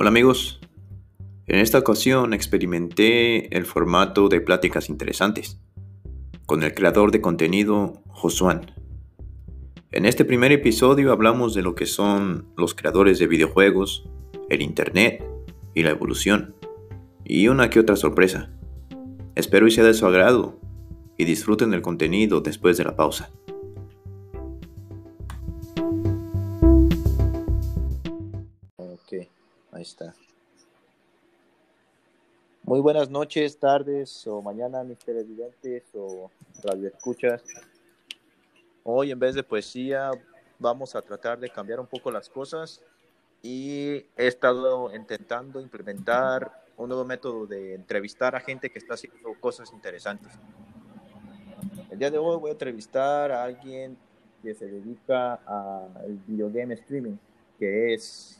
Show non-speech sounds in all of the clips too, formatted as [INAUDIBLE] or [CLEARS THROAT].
Hola amigos, en esta ocasión experimenté el formato de pláticas interesantes con el creador de contenido Josuan. En este primer episodio hablamos de lo que son los creadores de videojuegos, el Internet y la evolución, y una que otra sorpresa. Espero y sea de su agrado y disfruten del contenido después de la pausa. Ahí está. Muy buenas noches, tardes o mañana, mis televidentes o radioescuchas. Hoy en vez de poesía vamos a tratar de cambiar un poco las cosas y he estado intentando implementar un nuevo método de entrevistar a gente que está haciendo cosas interesantes. El día de hoy voy a entrevistar a alguien que se dedica al videogame streaming, que es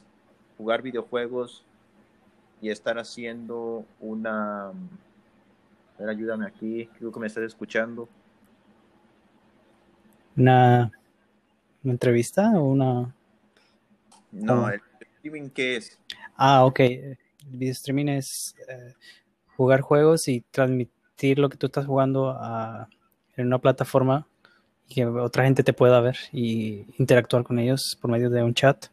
jugar videojuegos y estar haciendo una... A ver, ayúdame aquí, creo que me estás escuchando. ¿Una, una entrevista o una...? No, el streaming, ¿qué es? Ah, ok. El video streaming es eh, jugar juegos y transmitir lo que tú estás jugando a, en una plataforma y que otra gente te pueda ver y interactuar con ellos por medio de un chat.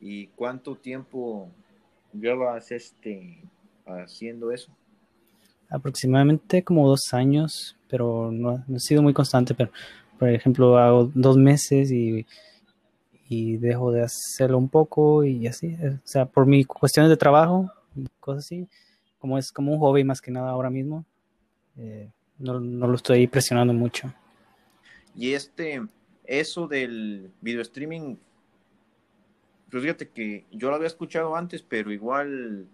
¿Y cuánto tiempo llevas este, haciendo eso? Aproximadamente como dos años, pero no, no, he sido muy constante, pero por ejemplo hago dos meses y, y dejo de hacerlo un poco y así, o sea, por mis cuestiones de trabajo y cosas así, como es como un hobby más que nada ahora mismo, eh, no, no lo estoy presionando mucho. Y este, eso del video streaming, pues fíjate que yo lo había escuchado antes, pero igual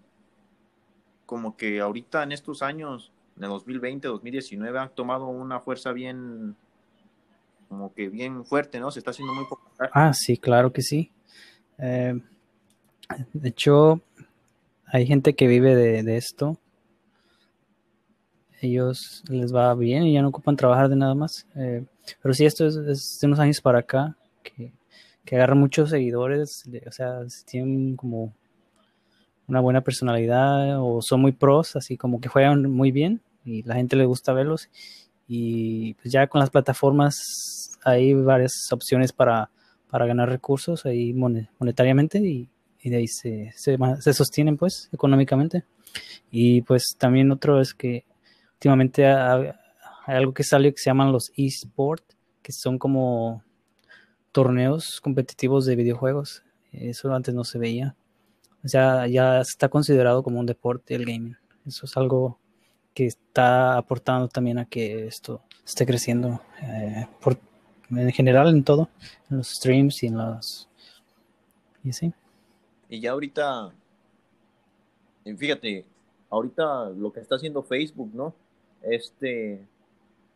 como que ahorita en estos años, en el 2020, 2019, ha tomado una fuerza bien, como que bien fuerte, ¿no? Se está haciendo muy popular. Ah, sí, claro que sí. Eh, de hecho, hay gente que vive de, esto. Ellos les va bien y ya no ocupan trabajar de nada más. Eh, pero sí, esto es, de unos años para acá que que agarran muchos seguidores, o sea, tienen como una buena personalidad o son muy pros, así como que juegan muy bien y la gente le gusta verlos. Y pues ya con las plataformas hay varias opciones para, para ganar recursos ahí monetariamente y, de ahí se, se, sostienen pues económicamente. Y pues también otro es que últimamente hay, hay algo que sale que se llaman los eSport, que son como torneos competitivos de videojuegos. Eso antes no se veía. O sea, ya está considerado como un deporte el gaming. Eso es algo que está aportando también a que esto esté creciendo eh, en general en todo, en los streams y en los... Y así. Y ya ahorita, fíjate, ahorita lo que está haciendo Facebook, ¿no? Este,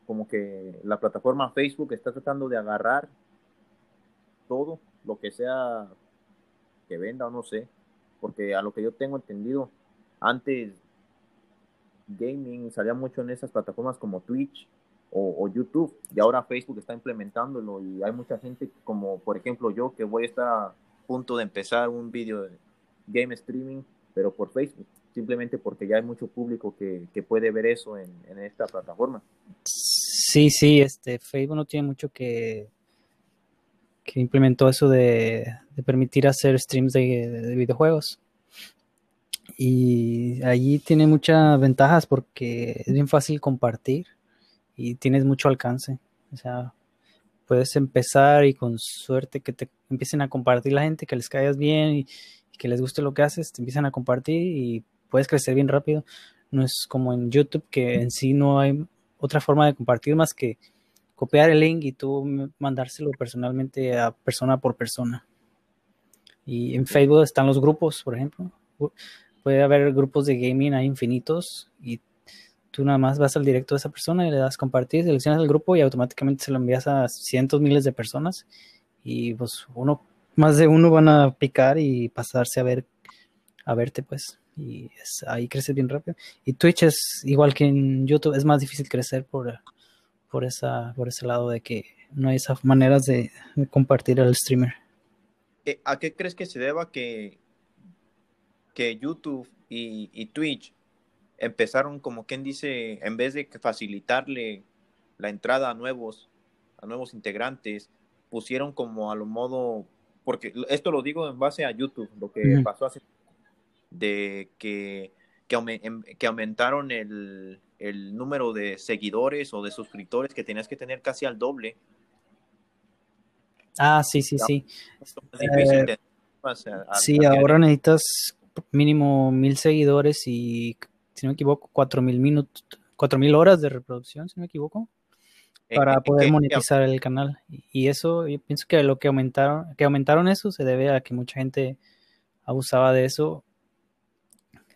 como que la plataforma Facebook está tratando de agarrar todo, lo que sea que venda o no sé, porque a lo que yo tengo entendido, antes gaming salía mucho en esas plataformas como Twitch o, YouTube, y ahora Facebook está implementándolo y hay mucha gente como por ejemplo yo que voy a estar a punto de empezar un video de game streaming, pero por Facebook, simplemente porque ya hay mucho público que, puede ver eso en, en esta plataforma. Sí, sí, este Facebook no tiene mucho que que implementó eso de, permitir hacer streams de, videojuegos. Y allí tiene muchas ventajas porque es bien fácil compartir y tienes mucho alcance. O sea, puedes empezar y con suerte que te empiecen a compartir la gente, que les caigas bien y, que les guste lo que haces, te empiezan a compartir y puedes crecer bien rápido. No es como en YouTube que en sí no hay otra forma de compartir más que copiar el link y tú mandárselo personalmente a persona por persona. Y en Facebook están los grupos, por ejemplo. Puede haber grupos de gaming ahí infinitos y tú nada más vas al directo de esa persona y le das compartir, seleccionas el grupo y automáticamente se lo envías a cientos, miles de personas y pues uno, más de uno van a picar y pasarse a ver, a verte pues y ahí creces bien rápido. Y Twitch es igual que en YouTube, es más difícil crecer por por esa por ese lado de que no hay esas maneras de, compartir al streamer. ¿a qué crees que se deba que, que YouTube y, y Twitch empezaron, como quien dice, en vez de facilitarle la entrada a nuevos, a nuevos integrantes, pusieron como a lo modo, porque esto lo digo en base a YouTube, lo que pasó hace, de que, que, em, aumentaron el, número de seguidores o de suscriptores que tenías que tener casi al doble. Ah, sí, sí, sí. Eh, sí, ahora necesitas mínimo mil seguidores y si no me equivoco, 4000 minutos, 4000 horas de reproducción, si no me equivoco, para poder monetizar el canal. Y eso, yo pienso que lo que aumentaron, que aumentaron eso se debe a que mucha gente abusaba de eso,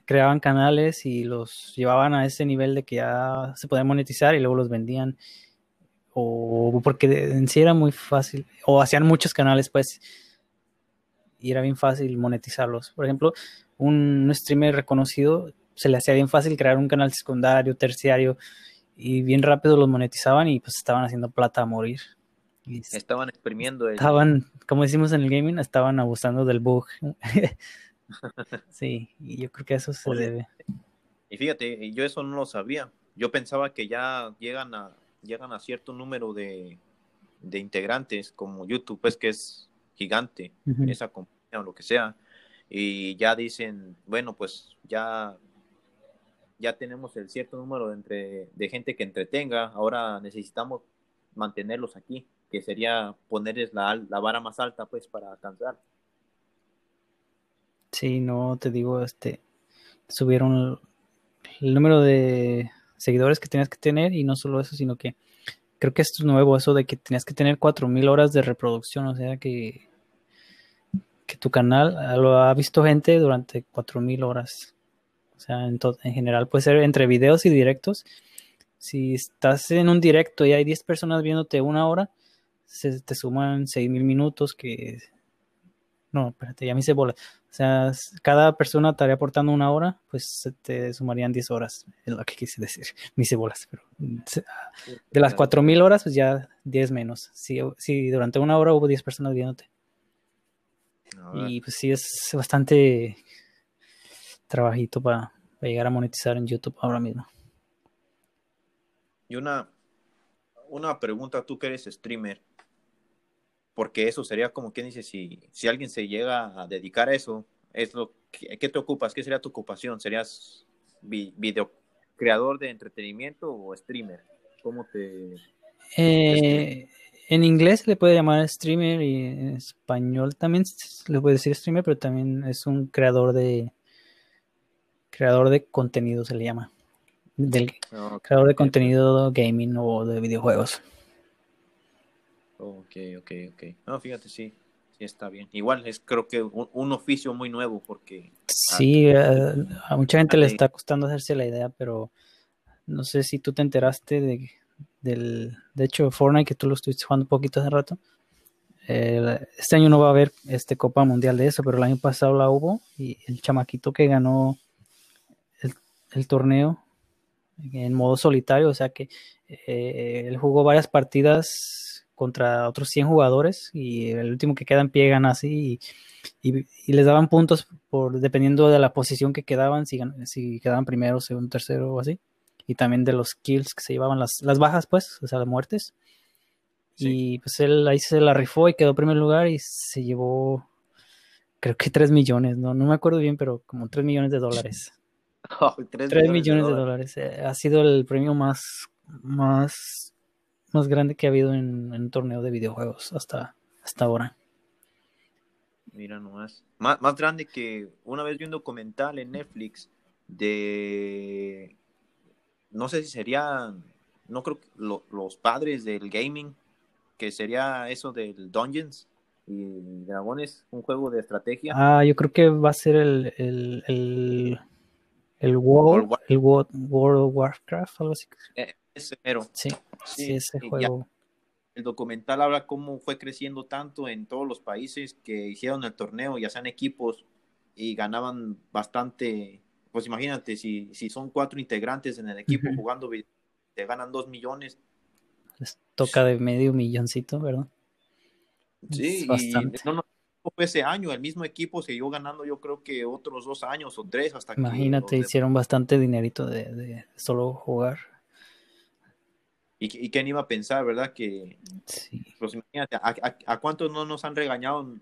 creaban canales y los llevaban a ese nivel de que ya se podían monetizar y luego los vendían. O porque en sí era muy fácil, o hacían muchos canales, pues, y era bien fácil monetizarlos. Por ejemplo, un streamer reconocido se le hacía bien fácil crear un canal secundario, terciario, y bien rápido los monetizaban y pues estaban haciendo plata a morir. estaban exprimiendo. Estaban, como decimos en el gaming, estaban abusando del bug. [LAUGHS] sí, y yo creo que eso se debe. Y fíjate, yo eso no lo sabía. Yo pensaba que ya llegan a, llegan a cierto número de, integrantes, como YouTube, pues que es gigante, esa compañía o lo que sea, y ya dicen, bueno, pues ya ya tenemos el cierto número de, entre, de gente que entretenga, ahora necesitamos mantenerlos aquí, que sería ponerles la, la vara más alta pues para alcanzar. Sí, no, te digo, este, subieron el, número de seguidores que tenías que tener y no solo eso, sino que creo que esto es nuevo, eso de que tenías que tener 4.000 horas de reproducción, o sea que, que tu canal lo ha visto gente durante 4.000 horas. O sea, en, en general puede ser entre videos y directos. Si estás en un directo y hay 10 personas viéndote una hora, se te suman 6.000 minutos que... No, espérate, ya me hice bolas. O sea, cada persona estaría aportando una hora, pues se te sumarían 10 horas, es lo que quise decir. [LAUGHS] Me hice bolas, pero de las 4.000 horas, pues ya 10 menos. Si, si durante una hora hubo 10 personas viéndote. Y pues sí, es bastante trabajito para, llegar a monetizar en YouTube ahora mismo. Y una, una pregunta, tú que eres streamer, porque eso sería como quien dice, si, si alguien se llega a dedicar a eso, es lo que, ¿qué te ocupas? ¿Qué sería tu ocupación? ¿Serías video creador de entretenimiento o streamer? ¿Cómo te... Eh, en inglés se le puede llamar streamer y en español también le puede decir streamer, pero también es un creador de, creador de contenido se le llama. Del creador de contenido gaming o de videojuegos. Ok, ok, ok. No, fíjate, sí, sí está bien. Igual es creo que un, oficio muy nuevo porque... Sí, a, mucha gente le está costando hacerse la idea, pero no sé si tú te enteraste de, del... De hecho, Fortnite, que tú lo estuviste jugando un poquito hace rato, este año no va a haber este Copa Mundial de eso, pero el año pasado la hubo y el chamaquito que ganó el torneo en modo solitario, o sea que eh, él jugó varias partidas contra otros 100 jugadores y el último que queda en pie gana así y, les daban puntos por dependiendo de la posición que quedaban, si, si quedaban primero, segundo, tercero o así, y también de los kills que se llevaban las, las bajas, pues, o sea, las muertes. Y pues él ahí se la rifó y quedó en primer lugar y se llevó, creo que 3 millones, no, no me acuerdo bien, pero como 3 millones de dólares. [LAUGHS] 3, millones, de dólares. Eh, ha sido el premio más, más, más grande que ha habido en, un torneo de videojuegos hasta, hasta ahora. Mira nomás. Más, más grande que una vez vi un documental en Netflix de. No sé si serían. No creo que los padres del gaming. Que sería eso del Dungeons y Dragones, un juego de estrategia. Ah, yo creo que va a ser el, el el World, el World, of Warcraft, algo así. Eh, ese mero. Sí, sí, ese juego. el documental habla cómo fue creciendo tanto en todos los países que hicieron el torneo, ya sean equipos, y ganaban bastante. Pues imagínate, si, si son cuatro integrantes en el equipo jugando, te ganan dos millones. Les toca de medio milloncito, ¿verdad? Sí, y no, fue ese año, el mismo equipo siguió ganando yo creo que otros dos años o tres hasta Imagínate, que... hicieron bastante dinerito de, de solo jugar. ¿Y, quién iba a pensar, verdad? Que, sí. pues imagínate, ¿a, cuántos no nos han regañado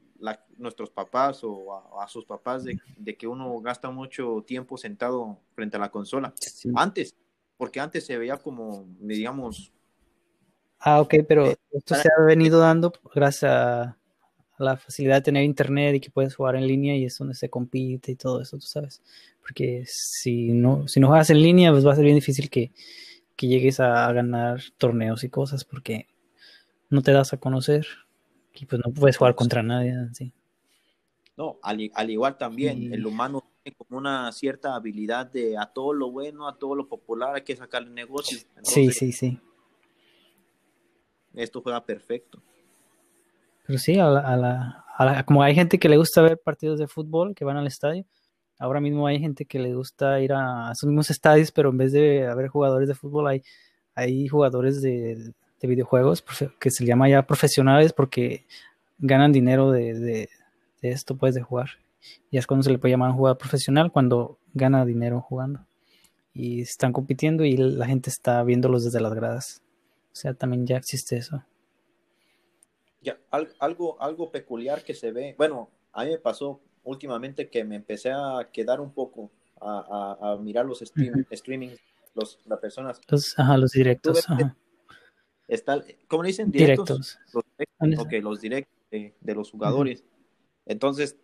nuestros papás o a, sus papás de, que uno gasta mucho tiempo sentado frente a la consola? Antes, porque antes se veía como, digamos... Ah, ok, pero eh, esto se ha venido dando gracias a la facilidad de tener internet y que puedes jugar en línea y es donde se compite y todo eso, tú sabes. Porque si no, si no juegas en línea, pues va a ser bien difícil que que llegues a ganar torneos y cosas porque no te das a conocer y pues no puedes jugar contra nadie. ¿sí? No, al, igual también el humano tiene como una cierta habilidad de a todo lo bueno, a todo lo popular hay que sacarle negocio. sí, sí, sí. Esto juega perfecto. Pero sí, a la, a la, como hay gente que le gusta ver partidos de fútbol que van al estadio, Ahora mismo hay gente que le gusta ir a esos mismos estadios, pero en vez de haber jugadores de fútbol, hay, jugadores de, videojuegos que se llama ya profesionales porque ganan dinero de, esto, pues, de jugar. Y es cuando se le puede llamar un jugador profesional, cuando gana dinero jugando. Y están compitiendo y la gente está viéndolos desde las gradas. O sea, también ya existe eso. Ya, algo, algo peculiar que se ve, bueno, a mí me pasó últimamente que me empecé a quedar un poco a, mirar los stream, streamings, los, las personas. Los, ajá, los directos. Está, ¿Cómo le dicen? Directos. Los directos, los directos de, los jugadores. Entonces,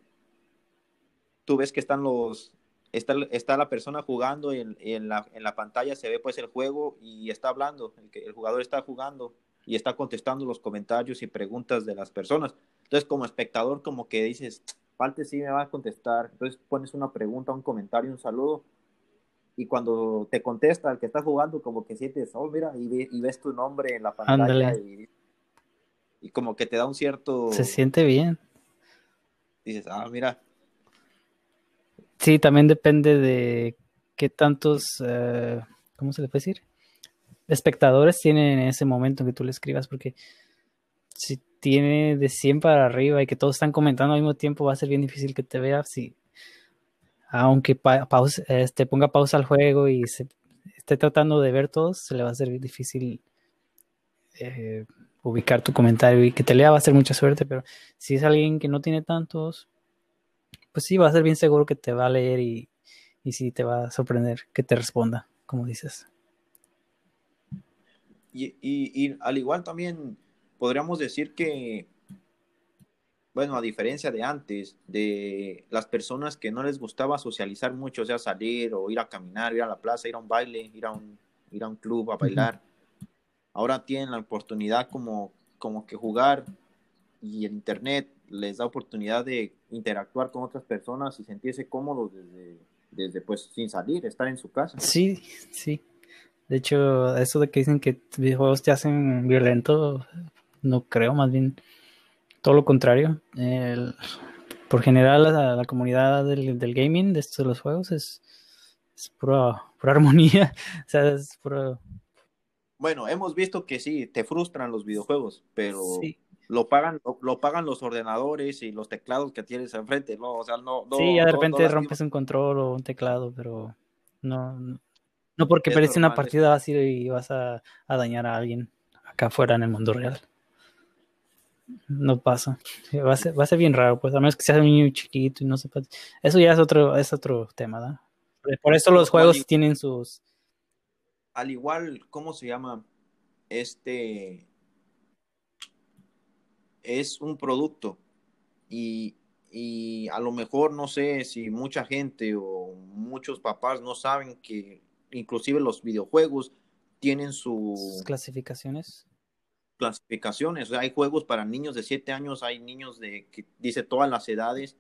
tú ves que están los, está, está la persona jugando y en, en, la, en la pantalla se ve pues el juego y está hablando, el, que, el jugador está jugando y está contestando los comentarios y preguntas de las personas. Entonces, como espectador, como que dices, Falte sí me va a contestar. Entonces pones una pregunta, un comentario, un saludo. Y cuando te contesta el que está jugando, como que sientes, oh, mira, y, ves tu nombre en la pantalla. Y, y, como que te da un cierto. Se siente bien. Dices, ah, mira. Sí, también depende de qué tantos. Eh, ¿Cómo se le puede decir? Espectadores tienen en ese momento que tú le escribas, porque si tiene de 100 para arriba y que todos están comentando al mismo tiempo, va a ser bien difícil que te veas. Si, aunque este, ponga pausa al juego y se esté tratando de ver todos, se le va a ser difícil eh, ubicar tu comentario y que te lea va a ser mucha suerte, pero si es alguien que no tiene tantos, pues sí, va a ser bien seguro que te va a leer y, y sí te va a sorprender que te responda, como dices. y, y al igual también podríamos decir que, bueno, a diferencia de antes, de las personas que no les gustaba socializar mucho, o sea, salir o ir a caminar, ir a la plaza, ir a un baile, ir a un, ir a un club a bailar, ahora tienen la oportunidad como, como que jugar y el Internet les da oportunidad de interactuar con otras personas y sentirse cómodos desde, desde pues sin salir, estar en su casa. Sí, sí. De hecho, eso de que dicen que videojuegos te hacen violento, no creo, más bien todo lo contrario. por general, la, comunidad del, gaming, de estos de los juegos, es, es pura, [LAUGHS] armonía. o sea, es pura... Bueno, hemos visto que sí, te frustran los videojuegos, pero lo pagan lo, pagan los ordenadores y los teclados que tienes enfrente, ¿no? O sea, no... sí, ya de repente rompes un control o un teclado, pero no... No, porque perdiste una partida así y vas a, a dañar a alguien acá afuera en el mundo real no pasa. Va a, ser, va a ser bien raro, pues a menos que sea un niño chiquito y no sepa. Eso ya es otro, es otro tema, ¿da? Por eso los juegos tienen sus. Al igual, ¿cómo se llama? Este es un producto y, y a lo mejor no sé si mucha gente o muchos papás no saben que inclusive los videojuegos tienen sus clasificaciones clasificaciones. hay juegos para niños de 7 años, hay niños de que dice todas las edades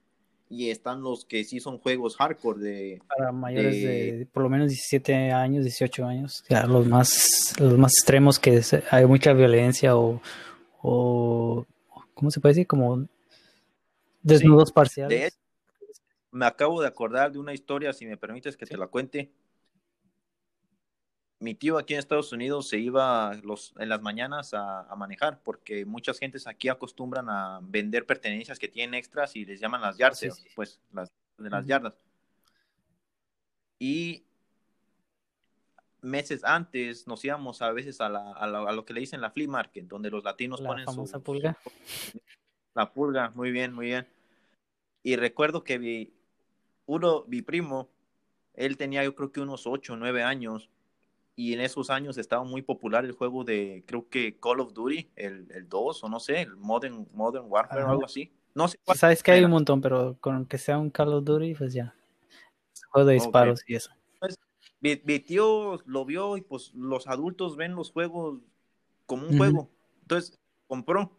y están los que sí son juegos hardcore de para mayores de, por lo menos 17 años, 18 años, los más los más extremos que hay mucha violencia o o ¿cómo se puede decir? como desnudos parciales. me acabo de acordar de una historia, si me permites que te la cuente. Mi tío aquí en Estados Unidos se iba los, en las mañanas a, manejar porque muchas gentes aquí acostumbran a vender pertenencias que tienen extras y les llaman las yardas, pues las de las yardas. Y meses antes nos íbamos a veces a, la, a, lo que le dicen la flea market, donde los latinos la ponen famosa pulga. la pulga, muy bien, muy bien. Y recuerdo que mi, uno, mi primo, él tenía yo creo que unos 8 o 9 años y en esos años estaba muy popular el juego de, creo que Call of Duty, el, el 2 o no sé, el Modern, Modern Warfare o algo así. No sé. Sabes que hay un montón, pero con que sea un Call of Duty, pues ya. Juego de disparos y eso. Pues, mi, tío lo vio y pues los adultos ven los juegos como un juego. Entonces compró.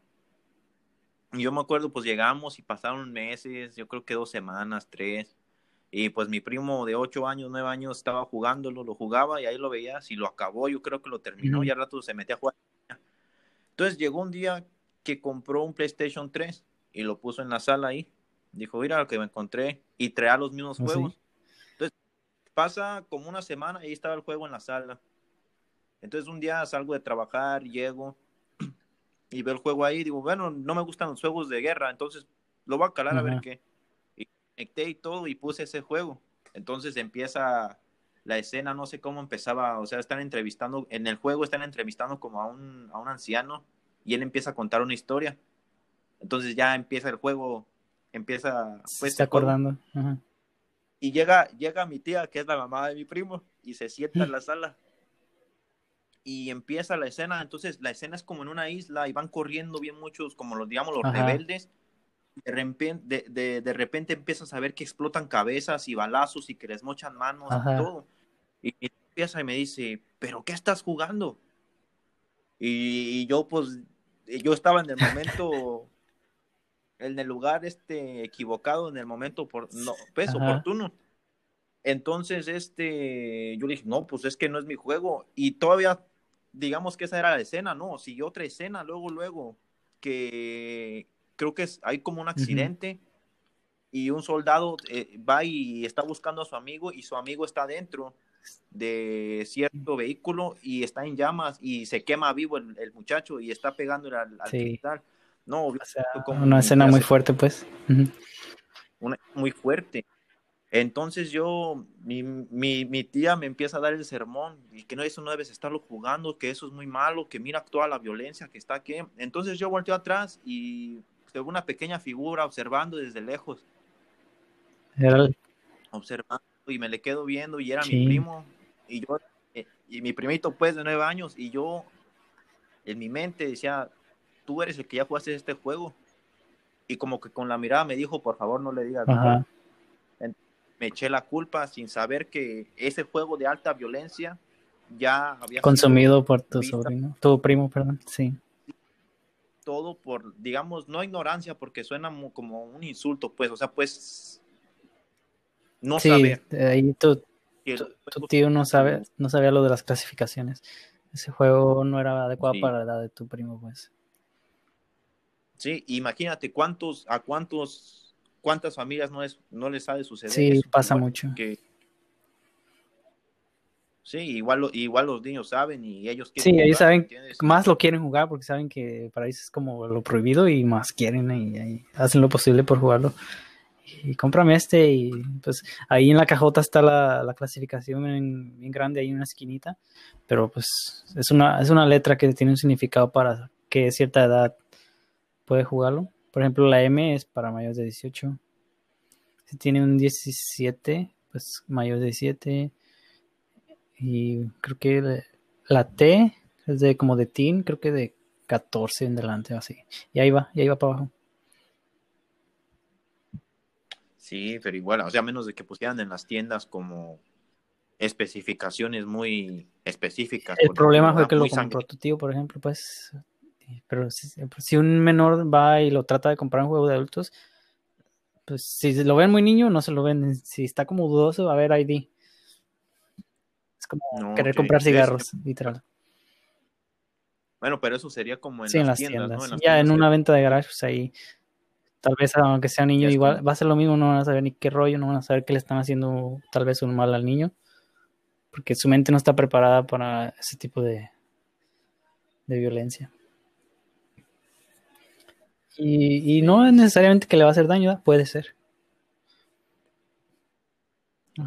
Y yo me acuerdo, pues llegamos y pasaron meses, yo creo que dos semanas, tres. Y pues mi primo de ocho años, nueve años estaba jugándolo, lo jugaba y ahí lo veía. Si lo acabó, yo creo que lo terminó y al rato se metía a jugar. Entonces llegó un día que compró un PlayStation 3 y lo puso en la sala ahí. Dijo, mira lo que me encontré y traía los mismos ¿Ah, juegos. Entonces pasa como una semana y ahí estaba el juego en la sala. Entonces un día salgo de trabajar, llego y veo el juego ahí. Digo, bueno, no me gustan los juegos de guerra, entonces lo voy a calar a ver qué conecté y todo y puse ese juego. Entonces empieza la escena, no sé cómo empezaba, o sea, están entrevistando, en el juego están entrevistando como a un, a un anciano y él empieza a contar una historia. Entonces ya empieza el juego, empieza... Pues, está acordando. Y llega, llega mi tía, que es la mamá de mi primo, y se sienta en la [LAUGHS] sala. Y empieza la escena, entonces la escena es como en una isla y van corriendo bien muchos, como los, digamos, los rebeldes de repente, de, de, repente empiezas a ver que explotan cabezas y balazos y que les mochan manos y todo. Y, empieza y me dice, ¿pero qué estás jugando? Y, yo, pues, yo estaba en el momento, [LAUGHS] en el lugar este equivocado, en el momento por, no, pues, oportuno. Entonces, este, yo le dije, no, pues es que no es mi juego. Y todavía, digamos que esa era la escena, ¿no? Siguió otra escena, luego, luego, que, creo que es, hay como un accidente y un soldado eh, va y está buscando a su amigo y su amigo está dentro de cierto vehículo y está en llamas y se quema vivo el, muchacho y está pegando al, al No, una escena muy fuerte, pues. muy fuerte. Entonces yo, mi, mi, mi, tía me empieza a dar el sermón y que no, eso no debes estarlo jugando, que eso es muy malo, que mira toda la violencia que está aquí. Entonces yo volteo atrás y una pequeña figura observando desde lejos. Observando y me le quedo viendo y era mi primo y yo eh, y mi primito pues de nueve años y yo en mi mente decía, tú eres el que ya jugaste este juego. Y como que con la mirada me dijo, por favor no le digas nada. Me eché la culpa sin saber que ese juego de alta violencia ya había consumido por tu sobrino, tu primo, perdón, sí todo por, digamos, no ignorancia, porque suena como un insulto, pues, o sea, pues, no sí, Ahí tu, tío no sabe, no sabía lo de las clasificaciones. Ese juego no era adecuado para la edad de tu primo, pues. Sí, imagínate cuántos, a cuántos, cuántas familias no es, no les ha de suceder. Sí, pasa mucho. Que, Sí, igual, igual los niños saben y ellos quieren. Sí, ellos saben, más lo quieren jugar porque saben que para ellos es como lo prohibido y más quieren y, hacen lo posible por jugarlo. Y cómprame este y pues ahí en la cajota está la, clasificación en, bien grande, ahí en una esquinita, pero pues es una, es una letra que tiene un significado para que cierta edad puede jugarlo. Por ejemplo, la M es para mayores de 18. Si tiene un 17, pues mayor de 17 y creo que la T es de como de teen, creo que de 14 en delante, así. Y ahí va, y ahí va para abajo. Sí, pero igual, o sea, menos de que pusieran en las tiendas como especificaciones muy específicas. El problema fue que lo compró tu tío, por ejemplo, pues, pero si, un menor va y lo trata de comprar un juego de adultos, pues si lo ven muy niño, no se lo venden. Si está como dudoso, a ver ID como querer comprar cigarros, literal. Bueno, pero eso sería como en, las, tiendas, ya en una venta de garage, pues ahí, tal vez aunque sea niño, igual va a ser lo mismo, no van a saber ni qué rollo, no van a saber que le están haciendo tal vez un mal al niño. porque su mente no está preparada para ese tipo de, de violencia. Y, no es necesariamente que le va a hacer daño, puede ser.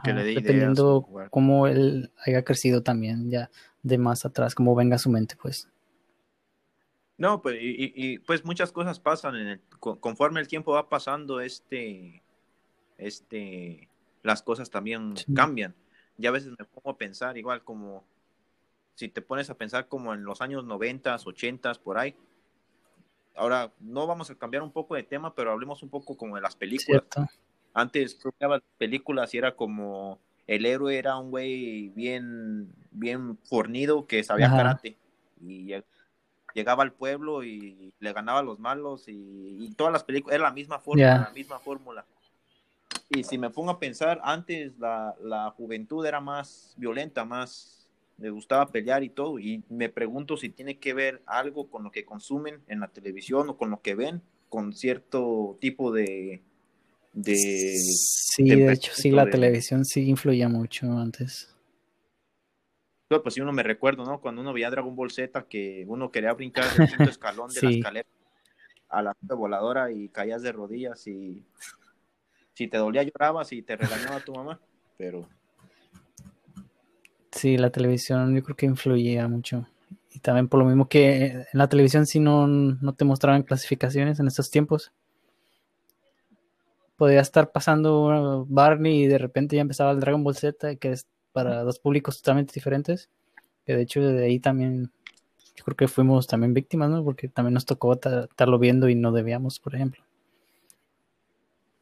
Dependiendo cómo él haya crecido también, ya de más atrás, cómo venga su mente, pues. No, pues, y, pues muchas cosas pasan en el, conforme el tiempo va pasando, este, este, las cosas también cambian. Ya a veces me pongo a pensar igual como si te pones a pensar como en los años 90, 80, por ahí. Ahora, no vamos a cambiar un poco de tema, pero hablemos un poco como de las películas. Antes las películas y era como el héroe era un güey bien, bien fornido que sabía karate. Y llegaba al pueblo y le ganaba a los malos y, todas las películas, era la misma fórmula, la misma fórmula. Y si me pongo a pensar, antes la, la juventud era más violenta, más les gustaba pelear y todo, y me pregunto si tiene que ver algo con lo que consumen en la televisión o con lo que ven, con cierto tipo de... de sí, de hecho, sí, la televisión sí influía mucho antes. Pues si uno me recuerdo, ¿no? Cuando uno veía Dragon Ball Z, que uno quería brincar el quinto [LAUGHS] escalón de la escalera a la voladora y caías de rodillas y si te dolía llorabas y te regañaba tu mamá, pero Sí, la televisión yo creo que influía mucho. Y también por lo mismo que en la televisión si no, no te mostraban clasificaciones en estos tiempos. Podía estar pasando Barney y de repente ya empezaba el Dragon Ball Z, que es para dos públicos totalmente diferentes. Que de hecho de ahí también yo creo que fuimos también víctimas, ¿no? Porque también nos tocó estarlo viendo y no debíamos, por ejemplo.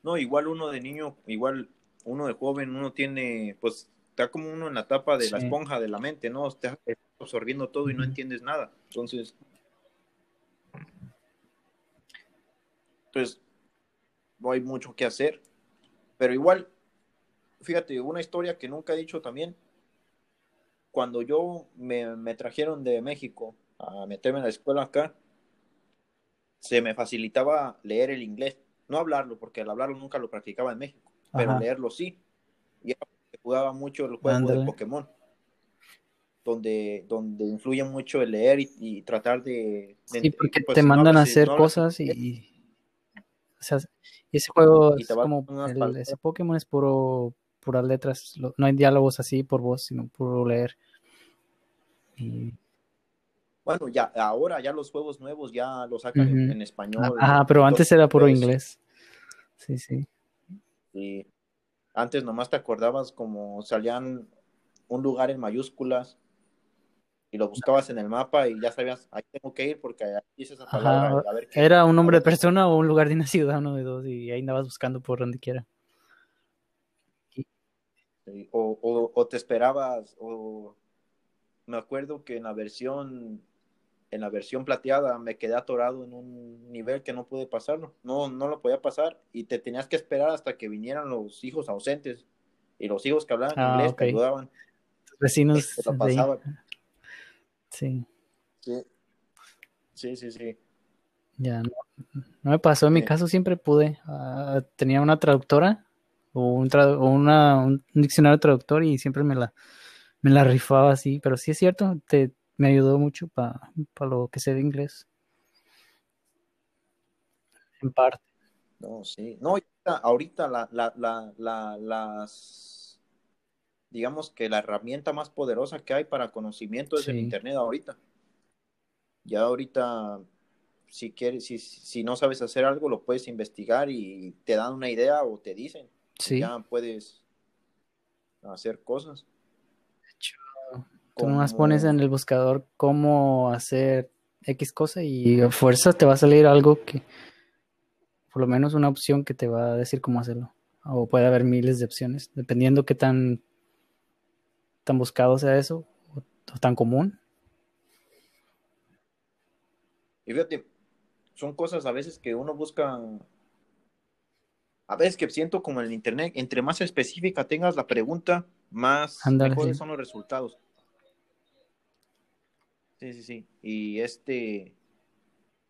No, igual uno de niño, igual uno de joven, uno tiene pues está como uno en la tapa de la esponja de la mente, ¿no? Está absorbiendo todo y no entiendes nada. Entonces, pues, no hay mucho que hacer. Pero igual, fíjate, una historia que nunca he dicho también. Cuando yo me, me trajeron de México a meterme en la escuela acá, se me facilitaba leer el inglés. No hablarlo, porque al hablarlo nunca lo practicaba en México, pero leerlo sí. Y jugaba mucho el juego de Pokémon, donde, donde influye mucho el leer y, tratar de, Sí, porque pues, te mandan a hacer cosas y, o sea, ese juego es como ese Pokémon es puro puras letras, no hay diálogos así por voz, sino puro leer. Bueno, ya ahora ya los juegos nuevos ya los sacan en, español. Ajá, pero antes era puro inglés. Sí, sí. Sí. Antes nomás te acordabas como salían un lugar en mayúsculas y lo buscabas en el mapa y ya sabías, ahí tengo que ir porque ahí dice esa palabra. Era un nombre de persona o un lugar de una [LAUGHS] ciudad, uno de dos, y ahí andabas buscando por donde quiera. o, o, te esperabas, o me acuerdo que en la versión en la versión plateada me quedé atorado en un nivel que no pude pasarlo. No, no lo podía pasar y te tenías que esperar hasta que vinieran los hijos ausentes y los hijos que hablaban ah, inglés te ayudaban. vecinos. Te lo pasaban. Sí. Sí. Sí, sí, sí. Ya, no, me pasó. En mi caso siempre pude. Ah, tenía una traductora o, un, o una, un diccionario traductor y siempre me la, me la rifaba así. Pero sí es cierto, te, me ayudó mucho para lo que sé de inglés. En parte. No, sí. No, ahorita la, la, la, las, digamos que la herramienta más poderosa que hay para conocimiento es el Internet ahorita. Ya ahorita, si quieres, si, si no sabes hacer algo, lo puedes investigar y te dan una idea o te dicen. Sí. Ya puedes hacer cosas. Tú nomás pones en el buscador cómo hacer X cosa y a fuerza te va a salir algo que, por lo menos una opción que te va a decir cómo hacerlo. O puede haber miles de opciones, dependiendo qué tan, tan buscado sea eso, o, tan común. Y fíjate, son cosas a veces que uno busca, a veces que siento como en el internet, entre más específica tengas la pregunta, más mejores son los resultados. Sí, sí, sí. Y este,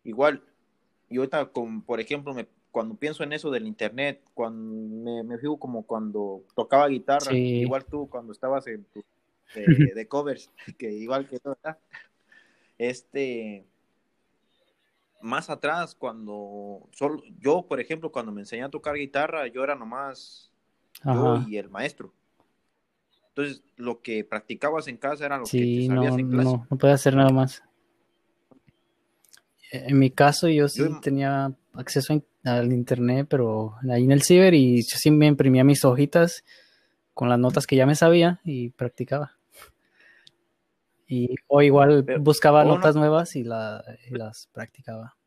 igual, y ahorita, con, por ejemplo, me, cuando pienso en eso del internet, cuando me, me fijo como cuando tocaba guitarra, igual tú cuando estabas en tu, de, [LAUGHS] covers, [LAUGHS] que igual que todo, este, más atrás, cuando solo, yo, por ejemplo, cuando me enseñé a tocar guitarra, yo era nomás yo y el maestro. Entonces, lo que practicabas en casa era lo que te sabías no, en clase. No, no puede hacer nada más. En mi caso, yo sí tenía acceso al internet, pero ahí en el ciber y yo sí me imprimía mis hojitas con las notas que ya me sabía y practicaba. Y, o igual buscaba notas nuevas y, las practicaba.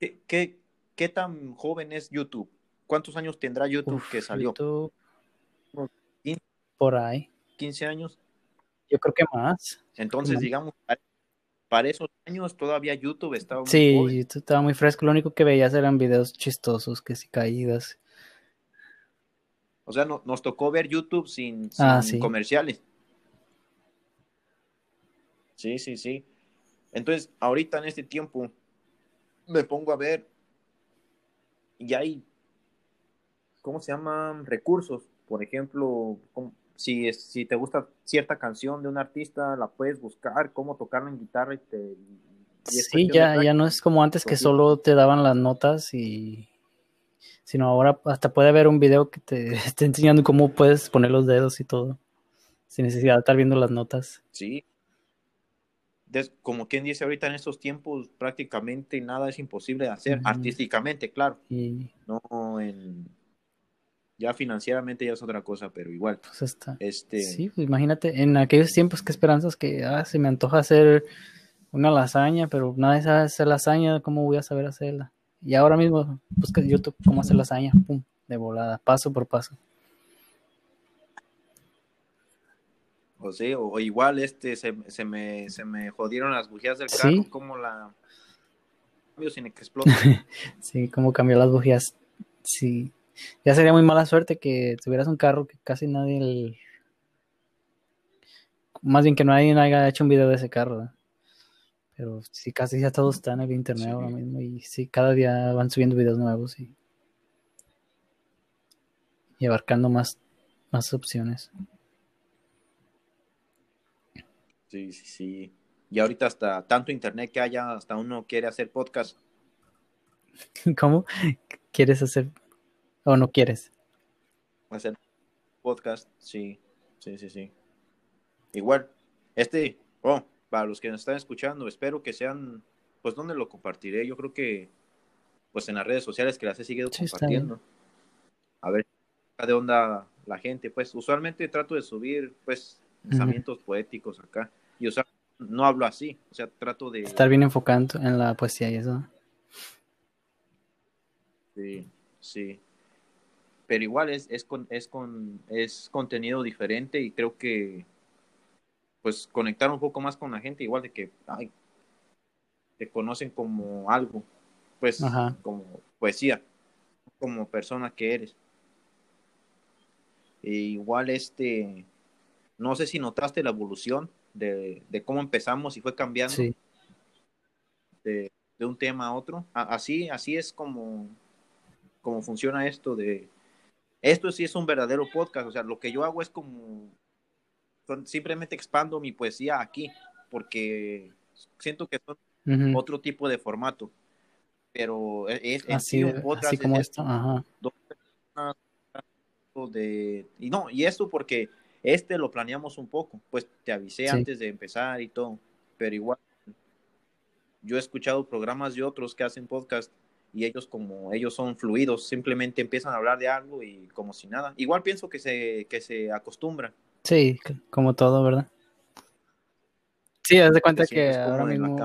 ¿Qué, ¿Qué, tan joven es YouTube? ¿Cuántos años tendrá YouTube que salió? por ahí. 15 años. Yo creo que más. Entonces, digamos, para esos años todavía YouTube estaba muy Sí, YouTube estaba muy fresco. Lo único que veías eran videos chistosos, que si caídas. O sea, no, nos tocó ver YouTube sin, ah, comerciales. Sí, sí, sí. Entonces, ahorita en este tiempo me pongo a ver y hay, ¿cómo se llaman? Recursos. Por ejemplo, si, si te gusta cierta canción de un artista, la puedes buscar, cómo tocarla en guitarra y te... sí, ya, ya no es como antes que solo te daban las notas y... Sino ahora hasta puede haber un video que [LAUGHS] te esté enseñando cómo puedes poner los dedos y todo. Sin necesidad de estar viendo las notas. Sí, como quien dice ahorita en estos tiempos, prácticamente nada es imposible de hacer, artísticamente, claro. No en. Ya financieramente ya es otra cosa, pero igual. Pues está. Este... Sí, pues imagínate, en aquellos tiempos, qué esperanzas que ah, se me antoja hacer una lasaña, pero nadie sabe hacer lasaña, ¿cómo voy a saber hacerla? Y ahora mismo busca YouTube cómo hacer lasaña, pum, de volada, paso por paso. O sí, o, igual este se, se, me, se me jodieron las bujías del carro, como la sin que explote. [LAUGHS] sí, cómo cambió las bujías. Sí. Ya sería muy mala suerte que tuvieras un carro que casi nadie más bien que nadie haya hecho un video de ese carro. Pero sí, casi ya todo está en el internet ahora mismo y sí, cada día van subiendo videos nuevos y, y abarcando más, más opciones. Sí, sí, sí. Y ahorita hasta tanto internet que haya, hasta uno quiere hacer podcast. [LAUGHS] ¿Cómo? ¿Quieres hacer o no quieres? Hacer podcast, sí, sí, sí, sí. Igual, este, oh, para los que nos están escuchando, espero que sean, pues, ¿dónde lo compartiré? Yo creo que, pues, en las redes sociales que las he seguido compartiendo. A ver, de onda la gente, pues, usualmente trato de subir, pues, pensamientos poéticos acá. Y o sea, no hablo así, o sea, trato de... Estar bien enfocando en la poesía y eso. Sí, sí. Pero igual es, es, con, es, con, es contenido diferente y creo que pues conectar un poco más con la gente, igual de que ay, te conocen como algo, pues como poesía, como persona que eres. E igual este, no sé si notaste la evolución de, cómo empezamos y fue cambiando de, un tema a otro. así, así es como, como funciona esto de... Esto sí es un verdadero podcast, o sea, lo que yo hago es como... simplemente expando mi poesía aquí, porque siento que son otro tipo de formato. Pero es, así, un podcast como esto. Ajá. De, y no, y esto porque este lo planeamos un poco, pues te avisé antes de empezar y todo, pero igual yo he escuchado programas de otros que hacen podcast y ellos como ellos son fluidos, simplemente empiezan a hablar de algo y como si nada. Igual pienso que se, que se acostumbra. Sí, como todo, ¿verdad? Sí, haz de cuenta que ahora mismo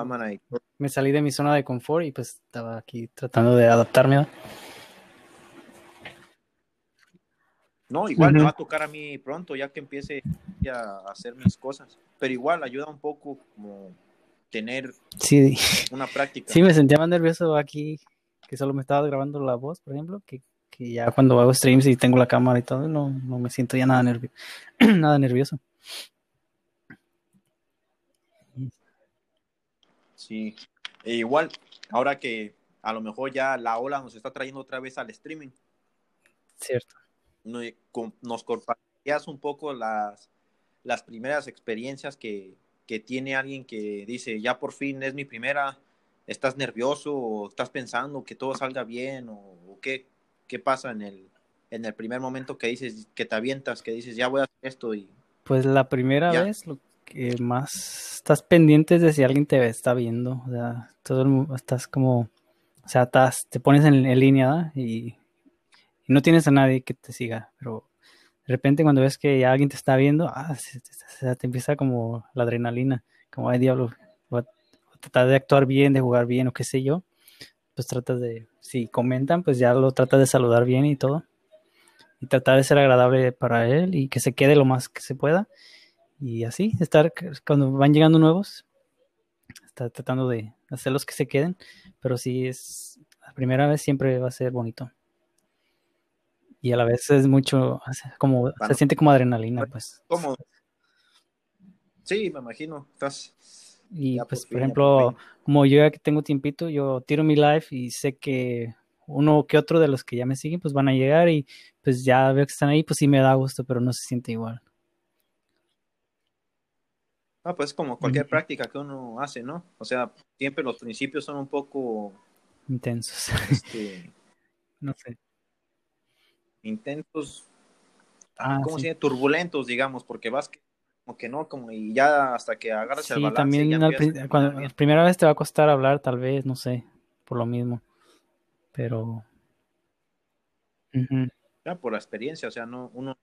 me salí de mi zona de confort y pues estaba aquí tratando de adaptarme. No, igual me va a tocar a mí pronto, ya que empiece a hacer mis cosas. Pero igual ayuda un poco como tener una práctica. Sí, me sentía más nervioso aquí, que solo me estaba grabando la voz, por ejemplo, que, ya cuando hago streams y tengo la cámara y todo, no, no me siento ya nada, nervioso [CLEARS THROAT] nada nervioso. Sí, e igual, ahora que a lo mejor ya la ola nos está trayendo otra vez al streaming. Cierto nos compartías un poco las, las primeras experiencias que, que tiene alguien que dice, ya por fin es mi primera, estás nervioso o estás pensando que todo salga bien o, qué, qué pasa en el, en el primer momento que dices, que te avientas, que dices, ya voy a hacer esto y... Pues la primera vez lo que más estás pendiente es de si alguien te está viendo, o sea, todo el, estás como, o sea, estás, te pones en, línea y, y, no tienes a nadie que te siga, pero de repente cuando ves que alguien te está viendo, ah, te empieza como la adrenalina, como, ay diablo, tratar de actuar bien, de jugar bien o qué sé yo, pues tratas de, si comentan, pues ya lo tratas de saludar bien y todo, y tratar de ser agradable para él y que se quede lo más que se pueda, y así, estar, cuando van llegando nuevos, estar tratando de hacerlos que se queden, pero si es la primera vez siempre va a ser bonito y a la vez es mucho, como, se siente como adrenalina, pues. ¿Cómo? Sí, me imagino, estás... Y pues, por, ejemplo, como yo ya que tengo tiempito, yo tiro mi live y sé que uno que otro de los que ya me siguen, pues van a llegar y pues ya veo que están ahí, pues sí me da gusto, pero no se siente igual. Ah, pues como cualquier práctica que uno hace, ¿no? O sea, siempre los principios son un poco... Intensos. Este, [LAUGHS] no sé intentos, ah, ¿cómo se dice? Turbulentos, digamos, porque vas como que no, como y ya hasta que agarras el balance. también cuando, la primera vez te va a costar hablar, tal vez, no sé, por lo mismo, pero... Ya por la experiencia, o sea, no, uno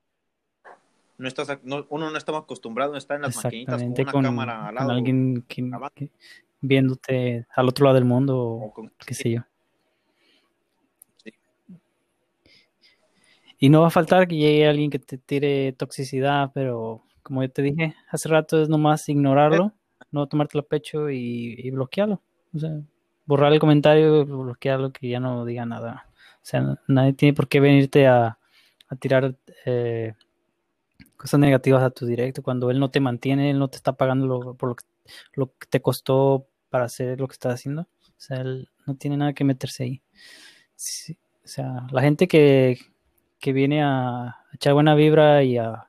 no estás, uno no estaba acostumbrado a estar en las maquinitas con una cámara al lado. Con alguien viéndote al otro lado del mundo, o qué sé yo. Y no va a faltar que llegue alguien que te tire toxicidad, pero como yo te dije hace rato, es nomás ignorarlo, no tomarte el pecho y, bloquearlo. O sea, borrar el comentario, bloquearlo, que ya no diga nada. O sea, nadie tiene por qué venirte a, tirar eh, cosas negativas a tu directo cuando él no te mantiene, él no te está pagando lo, por lo que, lo que te costó para hacer lo que estás haciendo. O sea, él no tiene nada que meterse ahí. o sea, la gente que, que viene a echar buena vibra y a,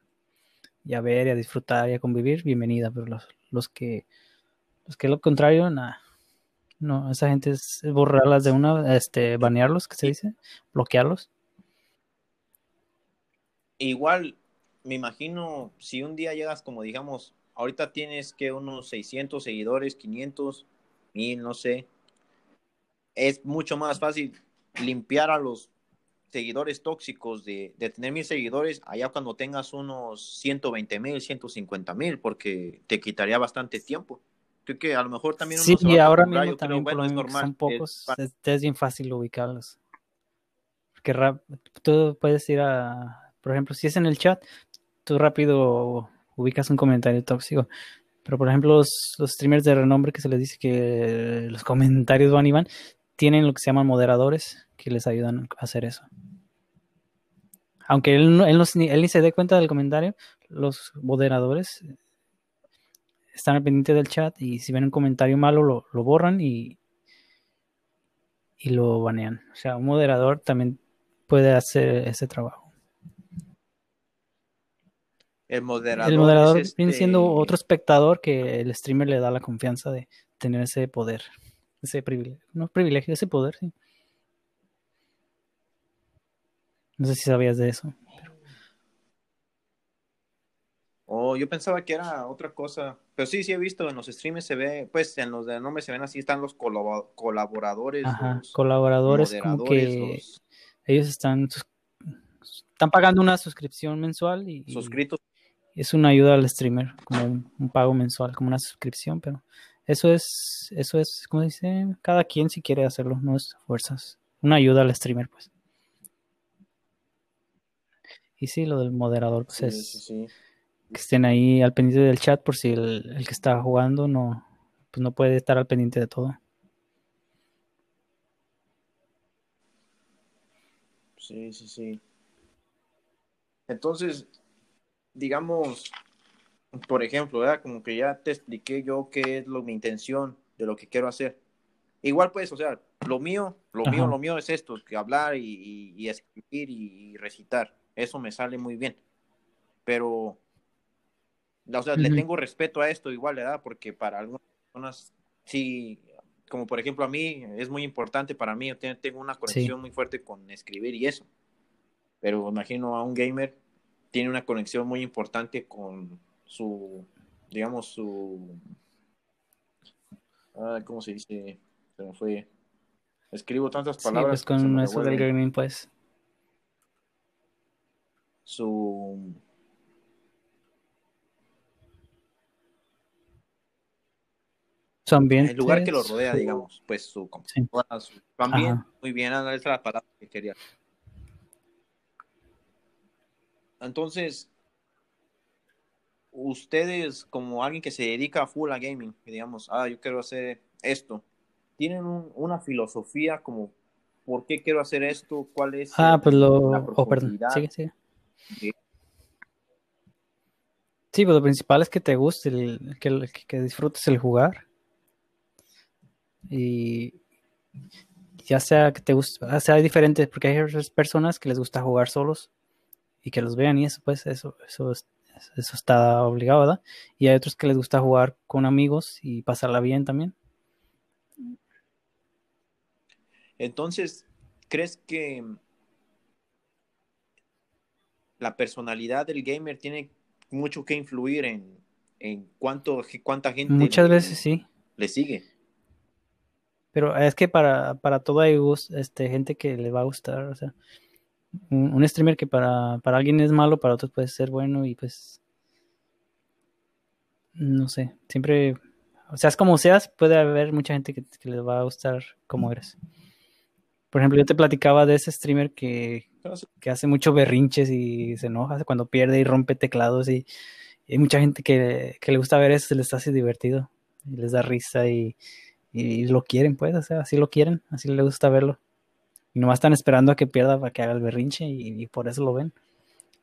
ver y a disfrutar y a convivir, bienvenida, pero los, los que los que lo contrario, nada. No, esa gente es borrarlas de una, este, banearlos, que se dice, bloquearlos. Igual, me imagino, si un día llegas como digamos, ahorita tienes que unos 600 seguidores, 500, 1000, no sé, es mucho más fácil limpiar a los seguidores tóxicos de, de, tener mil seguidores allá cuando tengas unos 120 mil, 150 mil, porque te quitaría bastante tiempo. Creo que a lo mejor también... Sí, y ahora mismo también bueno, es normal, son pocos, es, es, bien fácil ubicarlos. Porque tú puedes ir a, por ejemplo, si es en el chat, tú rápido ubicas un comentario tóxico. Pero por ejemplo, los, los streamers de renombre que se les dice que los comentarios van y van, tienen lo que se llaman moderadores que les ayudan a hacer eso. Aunque él, él, él ni se dé cuenta del comentario, los moderadores están al pendiente del chat y si ven un comentario malo lo, lo borran y, y lo banean. O sea, un moderador también puede hacer ese trabajo. El moderador, el moderador viene siendo este otro espectador que el streamer le da la confianza de tener ese poder, ese privilegio, no privilegio, ese poder, sí. No sé si sabías de eso. Oh, yo pensaba que era otra cosa. Pero sí, sí he visto en los streams se ve, pues en los de nombre se ven así, están los colaboradores. Ajá, colaboradores como que ellos están, están pagando una suscripción mensual y, suscritos. es una ayuda al streamer, como un, pago mensual, como una suscripción, pero eso es, eso es, como dice, cada quien si quiere hacerlo, no es fuerzas. Una ayuda al streamer, pues. Y sí, lo del moderador, pues es que estén ahí al pendiente del chat por si el, que está jugando no, pues no puede estar al pendiente de todo. Sí, sí, sí. Entonces, digamos, por ejemplo, ¿verdad? como que ya te expliqué yo qué es lo, mi intención de lo que quiero hacer. Igual pues, o sea, lo mío, lo mío, lo mío es esto, que hablar y, escribir y recitar eso me sale muy bien. Pero o sea, le tengo respeto a esto igual, ¿verdad? Porque para algunas personas sí, como por ejemplo a mí, es muy importante para mí, tengo una conexión muy fuerte con escribir y eso. Pero imagino a un gamer tiene una conexión muy importante con su, digamos, su, ¿cómo se dice? Se me fue. Escribo tantas palabras. Sí, pues con eso del gaming, pues. Su su ambiente. El lugar que lo rodea, digamos, pues su, ambiente. Muy bien, esa es la palabra que quería. Entonces, ustedes, como alguien que se dedica a full a gaming, digamos, ah, yo quiero hacer esto, ¿tienen una filosofía como por qué quiero hacer esto? ¿Cuál es? Ah, pues lo. Oh, perdón. Sigue, sigue. Sí, pues lo principal es que te guste, el, que, que disfrutes el jugar. Y ya sea que te guste, sea diferente, porque hay personas que les gusta jugar solos y que los vean y eso, pues eso, eso, eso está obligado, ¿verdad? Y hay otros que les gusta jugar con amigos y pasarla bien también. Entonces, ¿crees que la personalidad del gamer tiene mucho que influir en, en cuánto, cuánta gente Muchas veces sí. le sigue? Pero es que para, para todo hay este, gente que le va a gustar, o sea, un, streamer que para, para alguien es malo, para otros puede ser bueno y pues, no sé, siempre, o sea, es como seas, puede haber mucha gente que, que le va a gustar como eres. Por ejemplo, yo te platicaba de ese streamer que, que hace mucho berrinches y se enoja cuando pierde y rompe teclados y, hay mucha gente que, que, le gusta ver eso, se les hace divertido y les da risa y, y lo quieren, pues, o sea, así lo quieren, así les gusta verlo. Y nomás están esperando a que pierda para que haga el berrinche y, por eso lo ven.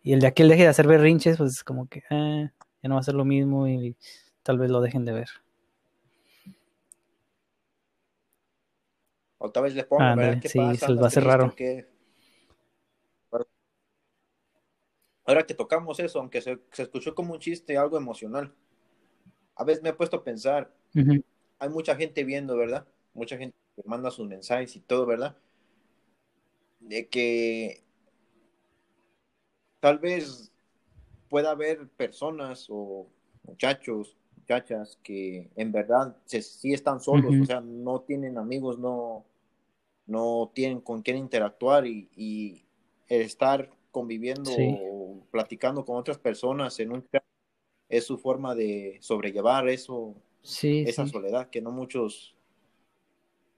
Y el día que él deje de hacer berrinches, pues es como que eh, ya no va a ser lo mismo y tal vez lo dejen de ver. O tal vez le pongan, ver qué sí, se les va a hacer raro. Ahora que tocamos eso, aunque se, escuchó como un chiste, algo emocional, a veces me he puesto a pensar, hay mucha gente viendo, ¿verdad? Mucha gente que manda sus mensajes y todo, ¿verdad? De que tal vez pueda haber personas o muchachos, muchachas que en verdad sí están solos, o sea, no tienen amigos, no, no tienen con quién interactuar y, estar conviviendo o platicando con otras personas en un chat es su forma de sobrellevar eso sí, esa soledad que no muchos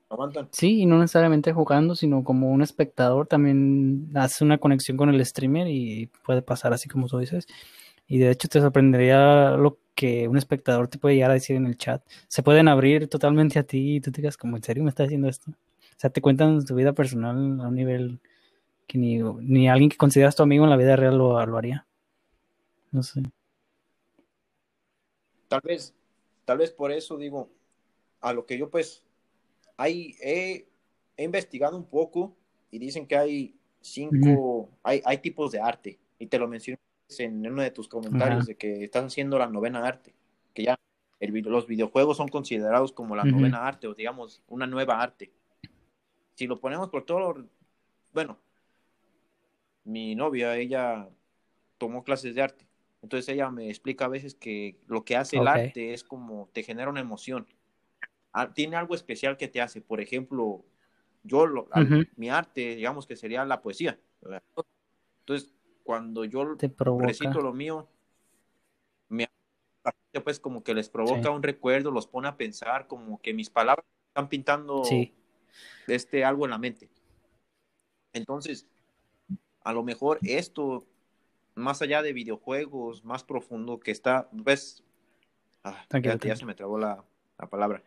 aguantan. Sí, y no necesariamente jugando, sino como un espectador también hace una conexión con el streamer y puede pasar así como tú dices. Y de hecho te sorprendería lo que un espectador te puede llegar a decir en el chat. Se pueden abrir totalmente a ti y tú te digas como, ¿en serio me estás diciendo esto? O sea, te cuentan tu vida personal a un nivel que ni, ni alguien que consideras tu amigo en la vida real lo, lo haría. No sé. Tal vez Tal vez por eso digo, a lo que yo pues, hay, he, investigado un poco y dicen que hay cinco, hay, hay tipos de arte. Y te lo mencioné en uno de tus comentarios de que estás haciendo la novena arte, que ya el, los videojuegos son considerados como la novena arte o digamos una nueva arte. Si lo ponemos por todo, bueno, mi novia, ella tomó clases de arte entonces ella me explica a veces que lo que hace el arte es como te genera una emoción. Ah, tiene algo especial que te hace. Por ejemplo, yo, lo, mi arte, digamos que sería la poesía. Entonces, cuando yo recito lo mío, me pues como que les provoca un recuerdo, los pone a pensar, como que mis palabras están pintando este algo en la mente. Entonces, a lo mejor esto más allá de videojuegos, más profundo, que está, ves, ah, ya, se me trabó la, palabra.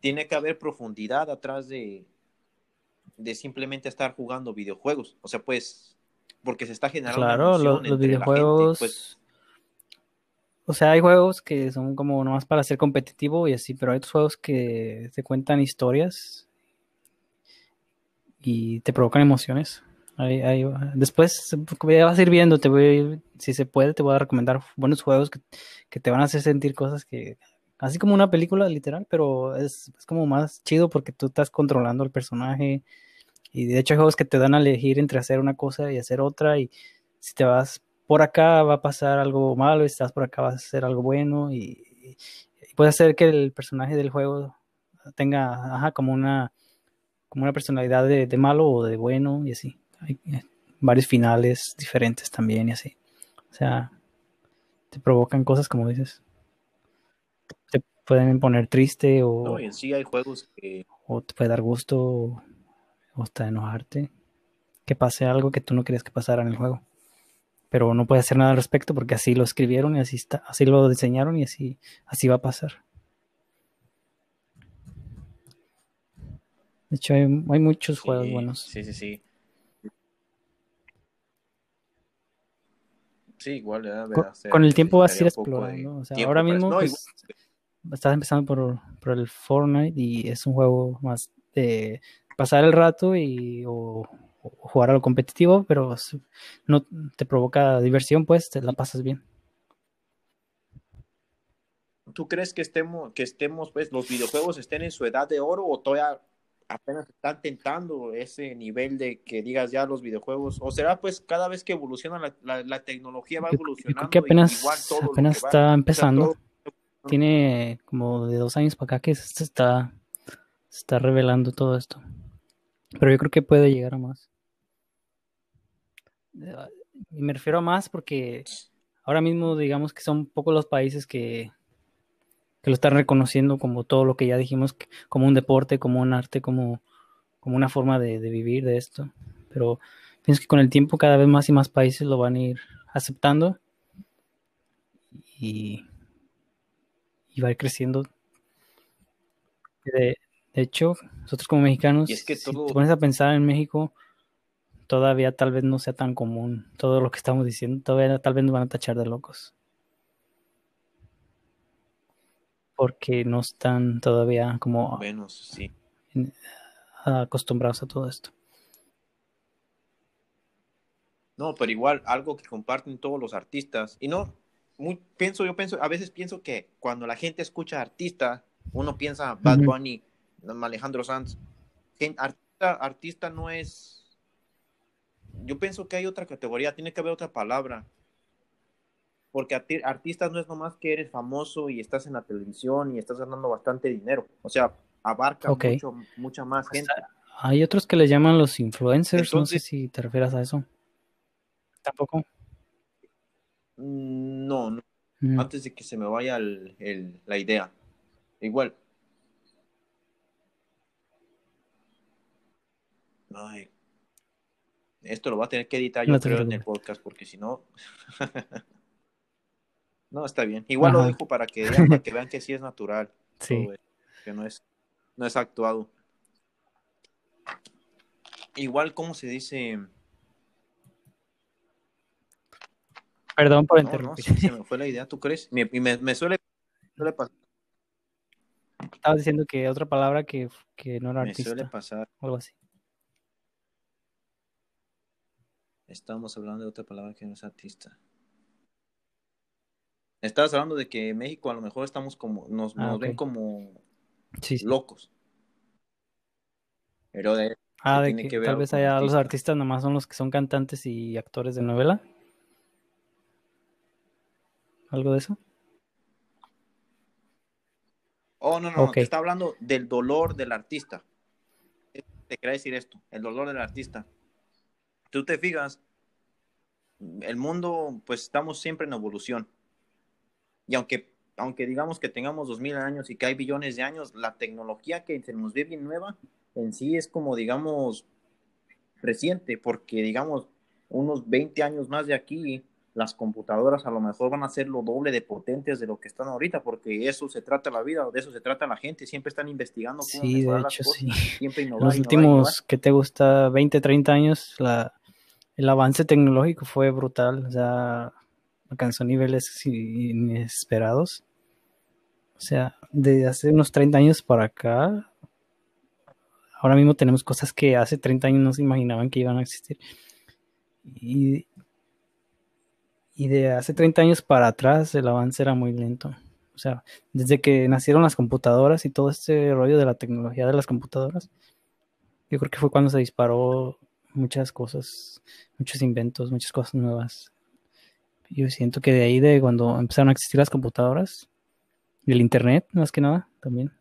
Tiene que haber profundidad atrás de, de simplemente estar jugando videojuegos. O sea, pues, porque se está generando. Claro, los, videojuegos. pues... O sea, hay juegos que son como nomás para ser competitivo y así, pero hay otros juegos que te cuentan historias y te provocan emociones. Ahí, ahí va. Después ya vas a ir viendo, te voy, si se puede, te voy a recomendar buenos juegos que, que te van a hacer sentir cosas que, así como una película literal, pero es, es como más chido porque tú estás controlando al personaje y de hecho hay juegos que te dan a elegir entre hacer una cosa y hacer otra y si te vas por acá va a pasar algo malo estás por acá vas a hacer algo bueno y, y puede ser que el personaje del juego tenga ajá, como una como una personalidad de, de malo o de bueno y así. Hay eh, varios finales diferentes también y así. O sea, te provocan cosas como dices. Te pueden poner triste o, No, en sí hay juegos que o te puede dar gusto o, o hasta enojarte. Que pase algo que tú no querías que pasara en el juego. Pero no puedes hacer nada al respecto porque así lo escribieron y así está, así lo diseñaron y así, así va a pasar. De hecho, hay, hay muchos juegos sí, buenos. sí, sí, sí. Sí, igual ya Con, con el tiempo vas a ir de explorando. O sea, ahora mismo No, pues, estás empezando por, por el Fortnite y es un juego más de pasar el rato y o jugar a lo competitivo, pero no te provoca diversión, pues te la pasas bien. ¿Tú crees que estemos, que estemos, pues, los videojuegos estén en su edad de oro o todavía apenas están tentando ese nivel de que digas ya los videojuegos? ¿O será pues cada vez que evoluciona la, la, la tecnología va Yo, yo creo evolucionando que apenas, igual todo lo apenas que está empezando. todo Tiene como de dos años para acá que se está, se está revelando todo esto. Pero yo creo que puede llegar a más. Y me refiero a más porque ahora mismo digamos que son pocos los países que, que lo están reconociendo como todo lo que ya dijimos, como un deporte, como un arte, como, como una forma de, de vivir de esto. Pero pienso que con el tiempo cada vez más y más países lo van a ir aceptando y, y va a ir creciendo. De, de hecho, nosotros como mexicanos, Y es que si te pones a pensar en México, todavía tal vez no sea tan común todo lo que estamos diciendo, todavía tal vez nos van a tachar de locos. Porque no están todavía como menos, sí. en- acostumbrados a todo esto. No, pero igual algo que comparten todos los artistas. Y no, muy, pienso, yo pienso, a veces pienso que cuando la gente escucha artista, uno piensa Bad. Bunny, Alejandro Sanz. Artista, artista no es. Yo pienso que hay otra categoría, tiene que haber otra palabra. Porque arti- artistas no es nomás que eres famoso y estás en la televisión y estás ganando bastante dinero. O sea, abarca mucho, mucha más Pues, gente. Hay otros que le llaman los influencers, no sé Entonces- si te refieras a eso. Tampoco. Mm, No, no. Mm. antes de que se me vaya el- el- la idea. Igual. Ay. Esto lo va a tener que editar yo No creo en el podcast porque si no... [LAUGHS] no, está bien. Igual lo dejo para que, vean, para que vean que sí es natural. [LAUGHS] Sí. todo esto, que no es, no es actuado. Igual, ¿cómo se dice? Perdón por No, interrumpir. se me [LAUGHS] fue la idea, ¿tú crees? Me- Y me, me suele, suele pasar. Estaba diciendo que otra palabra que, que no era Me suele artista, pasar. algo así. Estamos hablando de otra palabra que no es artista. Estabas hablando de que en México a lo mejor estamos como, nos, Ah, nos ven como Sí, sí. locos. Pero de, Ah, de tiene que que ver tal vez allá los artista. artistas nomás son los que son cantantes y actores de novela. ¿Algo de eso? Oh, no, no, Ok. te está hablando del dolor del artista. Te quería decir esto, el dolor del artista. Tú te fijas, el mundo, pues estamos siempre en evolución. Y aunque, aunque digamos que tengamos dos mil años y que hay billones de años, la tecnología que se nos ve bien nueva en sí es como, digamos, reciente, porque digamos, unos 20 años más de aquí, las computadoras a lo mejor van a ser lo doble de potentes de lo que están ahorita, porque eso se trata la vida, de eso se trata la gente, siempre están investigando cómo Sí, de mejorar las hecho, cosas, sí. siempre innovar, [LAUGHS] los innovar, innovar. últimos, ¿qué te gusta? 20, 30 años, la, el avance tecnológico fue brutal. O sea, alcanzó niveles inesperados. O sea, de hace unos 30 años para acá ahora mismo tenemos cosas que hace 30 años no se imaginaban que iban a existir. Y, y de hace 30 años para atrás el avance era muy lento. O sea, desde que nacieron las computadoras y todo este rollo de la tecnología de las computadoras, yo creo que fue cuando se disparó muchas cosas, muchos inventos, muchas cosas nuevas. Yo siento que de ahí, de cuando empezaron a existir las computadoras y el Internet, más que nada, también.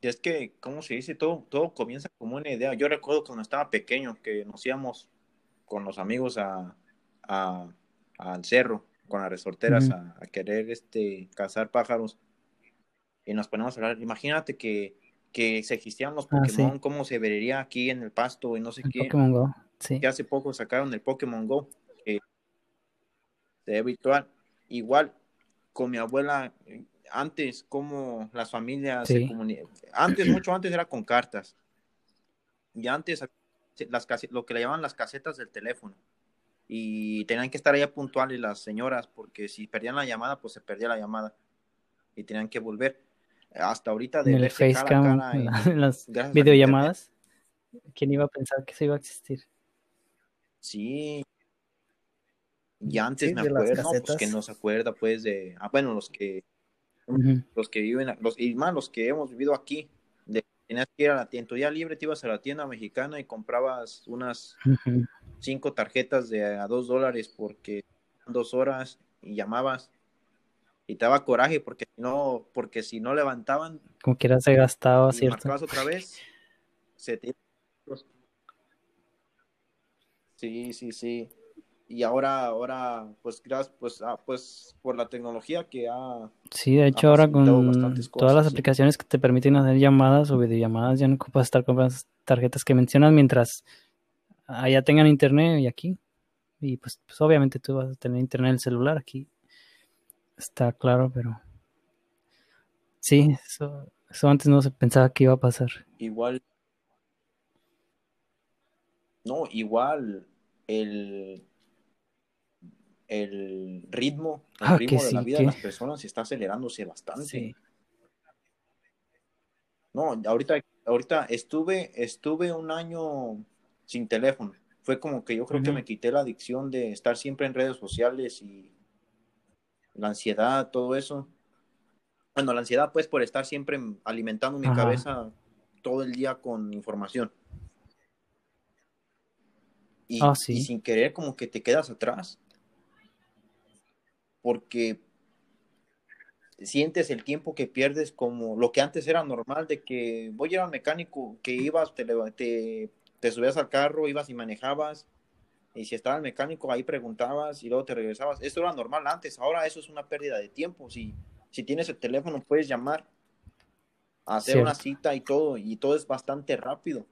Y es que, ¿cómo se dice? Todo, todo comienza como una idea. Yo recuerdo cuando estaba pequeño que nos íbamos con los amigos a, al cerro, con las resorteras, a, querer este, cazar pájaros. Y nos ponemos a hablar. Imagínate que, que se existían los ah, Pokémon, cómo se vería aquí en el pasto y no sé qué. Pokémon Go, sí. Que hace poco sacaron el Pokémon Go. Que se ve virtual. Igual, con mi abuela, antes, como las familias se comunicaban. Antes, mucho antes era con cartas. Y antes, las lo que le llaman las casetas del teléfono. Y tenían que estar allá puntuales las señoras, porque si perdían la llamada, pues se perdía la llamada. Y tenían que volver. Hasta ahorita de en el facecam, en [LAUGHS] las videollamadas. ¿Quién iba a pensar que eso iba a existir? Sí, y antes me acuerdo, no, pues que no se acuerda, pues, de. Ah, bueno, los que los que viven, los, y más los que hemos vivido aquí, de, tenías que ir a la tienda, tu día libre te ibas a la tienda mexicana y comprabas unas cinco tarjetas de a dos dólares porque dos horas y llamabas y te daba coraje porque no, porque si no levantaban, como quiera se gastaba, ¿cierto? otra vez, [LAUGHS] se Sí, sí, sí y ahora, ahora, pues gracias, pues, ah, pues por la tecnología que ha... Sí, de hecho ahora con todas las aplicaciones que te permiten hacer llamadas o videollamadas, ya no ocupas estar con las tarjetas que mencionas mientras allá tengan internet y aquí. Y pues, pues obviamente tú vas a tener internet en el celular aquí. Está claro, pero... Sí, eso, eso antes no se pensaba que iba a pasar. Igual. No, igual el el ritmo, el ah, ritmo de la vida de las personas está acelerándose bastante. No, ahorita, ahorita estuve, estuve un año sin teléfono. Fue como que yo creo que me quité la adicción de estar siempre en redes sociales y la ansiedad, todo eso. Bueno, la ansiedad pues por estar siempre alimentando mi cabeza todo el día con información. Y, ah, y, sin querer como que te quedas atrás porque sientes el tiempo que pierdes como lo que antes era normal de que voy a ir al mecánico, que ibas, te, te, subías al carro, ibas y manejabas, y si estaba el mecánico ahí preguntabas y luego te regresabas. Esto era normal antes, ahora eso es una pérdida de tiempo. Si, si tienes el teléfono puedes llamar, hacer una cita y todo, y todo es bastante rápido.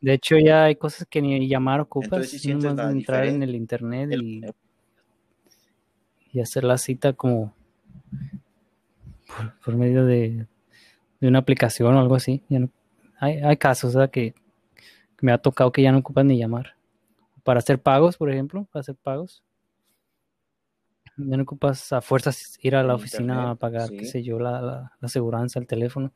De hecho ya hay cosas que ni llamar ocupas, si entrar en el internet y y hacer la cita como por, medio de, una aplicación o algo así. hay, casos que, me ha tocado que ya no ocupan ni llamar. Para hacer pagos, por ejemplo, para hacer pagos. Ya no ocupas a fuerzas ir a la oficina a pagar, qué sé yo, la, la, aseguranza, el teléfono.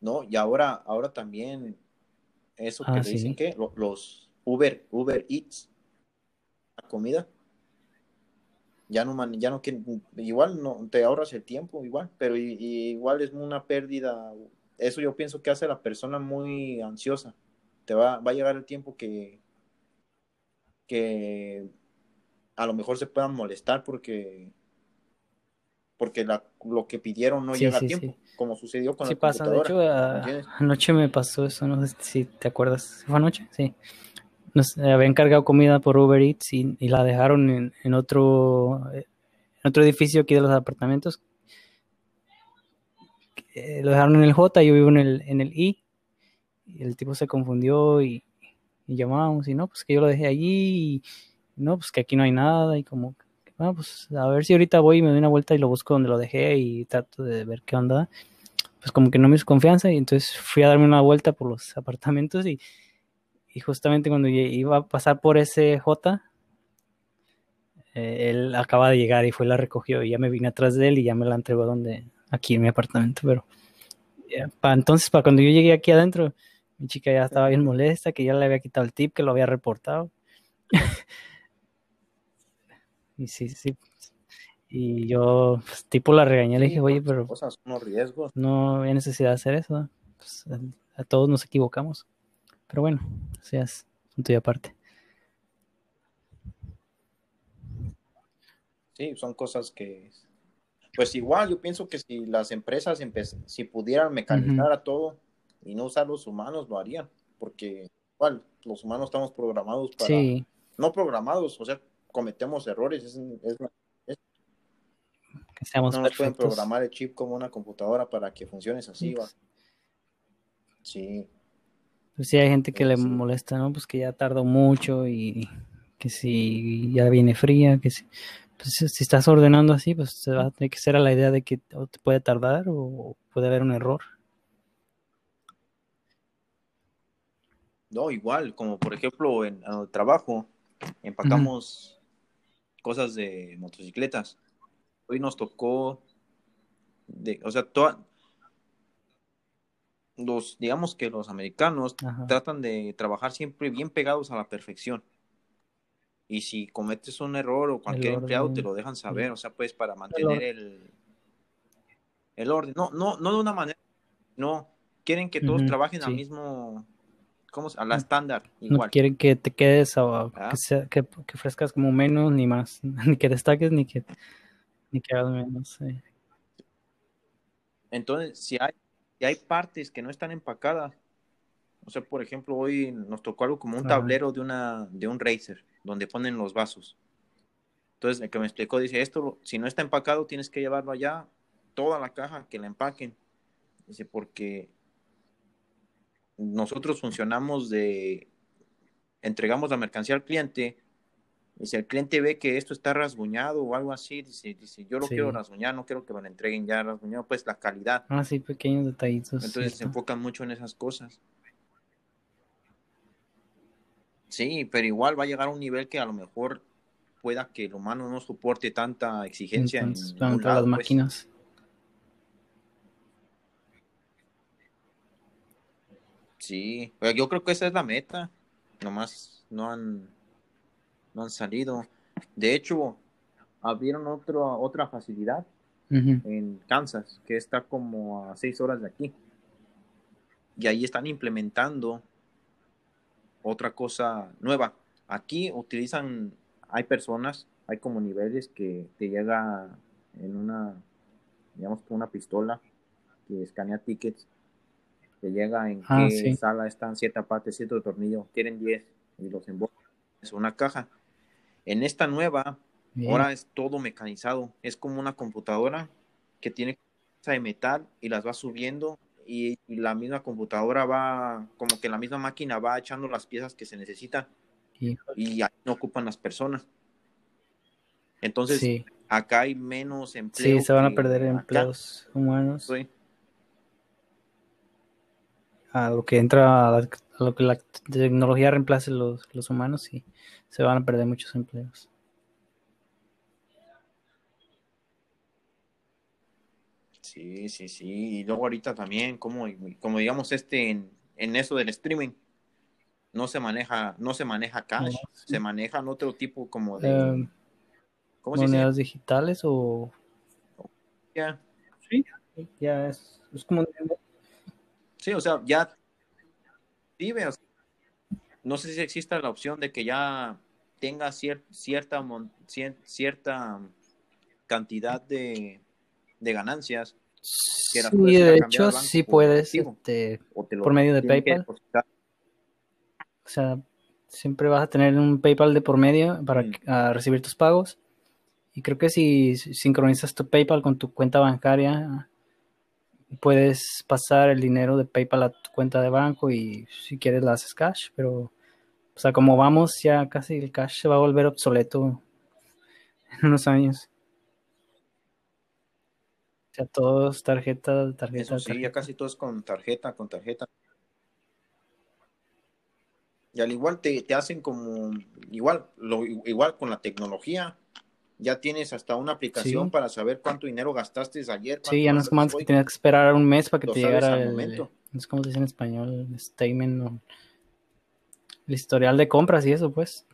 No, y ahora, ahora también eso que ah, dicen que los, Uber, Uber Eats, la comida. Ya no, ya no, igual no, te ahorras el tiempo, igual, pero igual es una pérdida. Eso yo pienso que hace a la persona muy ansiosa. Te va, va a llegar el tiempo que, que a lo mejor se puedan molestar porque porque la, lo que pidieron no llega a tiempo, como sucedió con sí la pasa. De hecho, anoche me pasó eso, no sé si te acuerdas. ¿Fue anoche? Sí nos habían cargado comida por Uber Eats y, la dejaron en, otro en otro edificio aquí de los apartamentos. Lo dejaron en el J, yo vivo en el, en el I. Y el tipo se confundió y, y llamábamos y no, pues que yo lo dejé allí y no, pues que aquí no hay nada y como, bueno, pues a ver si ahorita voy y me doy una vuelta y lo busco donde lo dejé y trato de ver qué onda. Pues como que no me hizo confianza y entonces fui a darme una vuelta por los apartamentos y y justamente cuando iba a pasar por ese J, eh, él acaba de llegar y fue la recogió y ya me vine atrás de él y ya me la entregó donde, aquí en mi apartamento, pero para entonces, para cuando yo llegué aquí adentro, mi chica ya estaba bien molesta, que ya le había quitado el tip, que lo había reportado. [LAUGHS] y sí, sí. Y yo, pues, tipo, la regañé, le dije, oye, pero. Cosas, unos riesgos. No hay necesidad de hacer eso. Pues, a, todos nos equivocamos. Pero bueno, así es, punto y aparte. Sí, son cosas que. Pues igual, yo pienso que si las empresas si pudieran mecanizar a todo y no usar los humanos, lo harían. Porque igual, los humanos estamos programados para. Sí. No programados, o sea, cometemos errores. Es, es, que seamos no nos pueden programar el chip como una computadora para que funcione así. Va. Sí. Pues sí, hay gente que le molesta, ¿no? Pues que ya tardó mucho y que si ya viene fría, que si, pues si estás ordenando así, pues se va a tener que ser a la idea de que te puede tardar o puede haber un error. No, igual, como por ejemplo en, el trabajo, empacamos cosas de motocicletas. Hoy nos tocó, de, o sea, toda, los, digamos que los americanos tratan de trabajar siempre bien pegados a la perfección. Y si cometes un error o cualquier empleado te lo dejan saber, o sea, pues para mantener el, el, orden. No, no, no de una manera, no, quieren que todos trabajen al mismo ¿cómo? A la estándar, igual. No quieren que te quedes o ah. que, sea, que, que, ofrezcas como menos ni más, [LAUGHS] ni que destaques ni que, ni que hagas menos. Entonces, si hay, si hay partes que no están empacadas, o sea, por ejemplo, hoy nos tocó algo como un tablero de, una, de un racer, donde ponen los vasos. Entonces, el que me explicó dice, esto, si no está empacado, tienes que llevarlo allá, toda la caja, que la empaquen. Dice, porque nosotros funcionamos de, entregamos la mercancía al cliente, y si el cliente ve que esto está rasguñado o algo así, dice, dice yo lo quiero rasguñar, no quiero que me lo entreguen ya rasguñado, pues la calidad. Ah, sí, pequeños detallitos. Entonces se enfocan mucho en esas cosas. Sí, pero igual va a llegar a un nivel que a lo mejor pueda que el humano no soporte tanta exigencia en, las pues. máquinas. Sí, yo creo que esa es la meta. Nomás no han, no han salido. De hecho, abrieron otro, otra facilidad en Kansas, que está como a seis horas de aquí. Y ahí están implementando otra cosa nueva. Aquí utilizan, hay personas, hay como niveles que te llega en una, digamos, con una pistola que escanea tickets llega en ah, qué sala están cierta parte, cierto tornillo, quieren 10 y los embocan es una caja. En esta nueva, ahora es todo mecanizado, es como una computadora que tiene de metal y las va subiendo y, la misma computadora va, como que la misma máquina va echando las piezas que se necesitan y ahí no ocupan las personas. Entonces, acá hay menos empleos. Sí, se van a perder empleos humanos a lo que entra, a, lo que la tecnología reemplace los, los humanos y se van a perder muchos empleos. Sí, sí, sí. Y luego ahorita también, como, como digamos, este en, en eso del streaming, no se maneja, no se maneja cash, se manejan otro tipo como de em, monedas digitales o ya sí, ya es, es como Sí, o sea, ya vive. no sé si exista la opción de que ya tenga cierta, cierta cantidad de, ganancias. Sí, de hecho, sí puedes, este, por medio de PayPal. O sea, siempre vas a tener un PayPal de por medio para mm. recibir tus pagos. Y creo que si sincronizas tu PayPal con tu cuenta bancaria, puedes pasar el dinero de PayPal a tu cuenta de banco y si quieres la haces cash, pero o sea, como vamos, ya casi el cash se va a volver obsoleto en unos años. O sea, todos tarjeta, tarjeta. sí, ya casi todos con tarjeta, con tarjeta. Y al igual te, te hacen como, igual, lo, igual con la tecnología, ya tienes hasta una aplicación Sí. para saber cuánto dinero gastaste ayer. Sí, ya no es antes que tenías que esperar un mes para que te llegara el, momento. no sé cómo se dice en español, el statement o el historial de compras y eso, pues,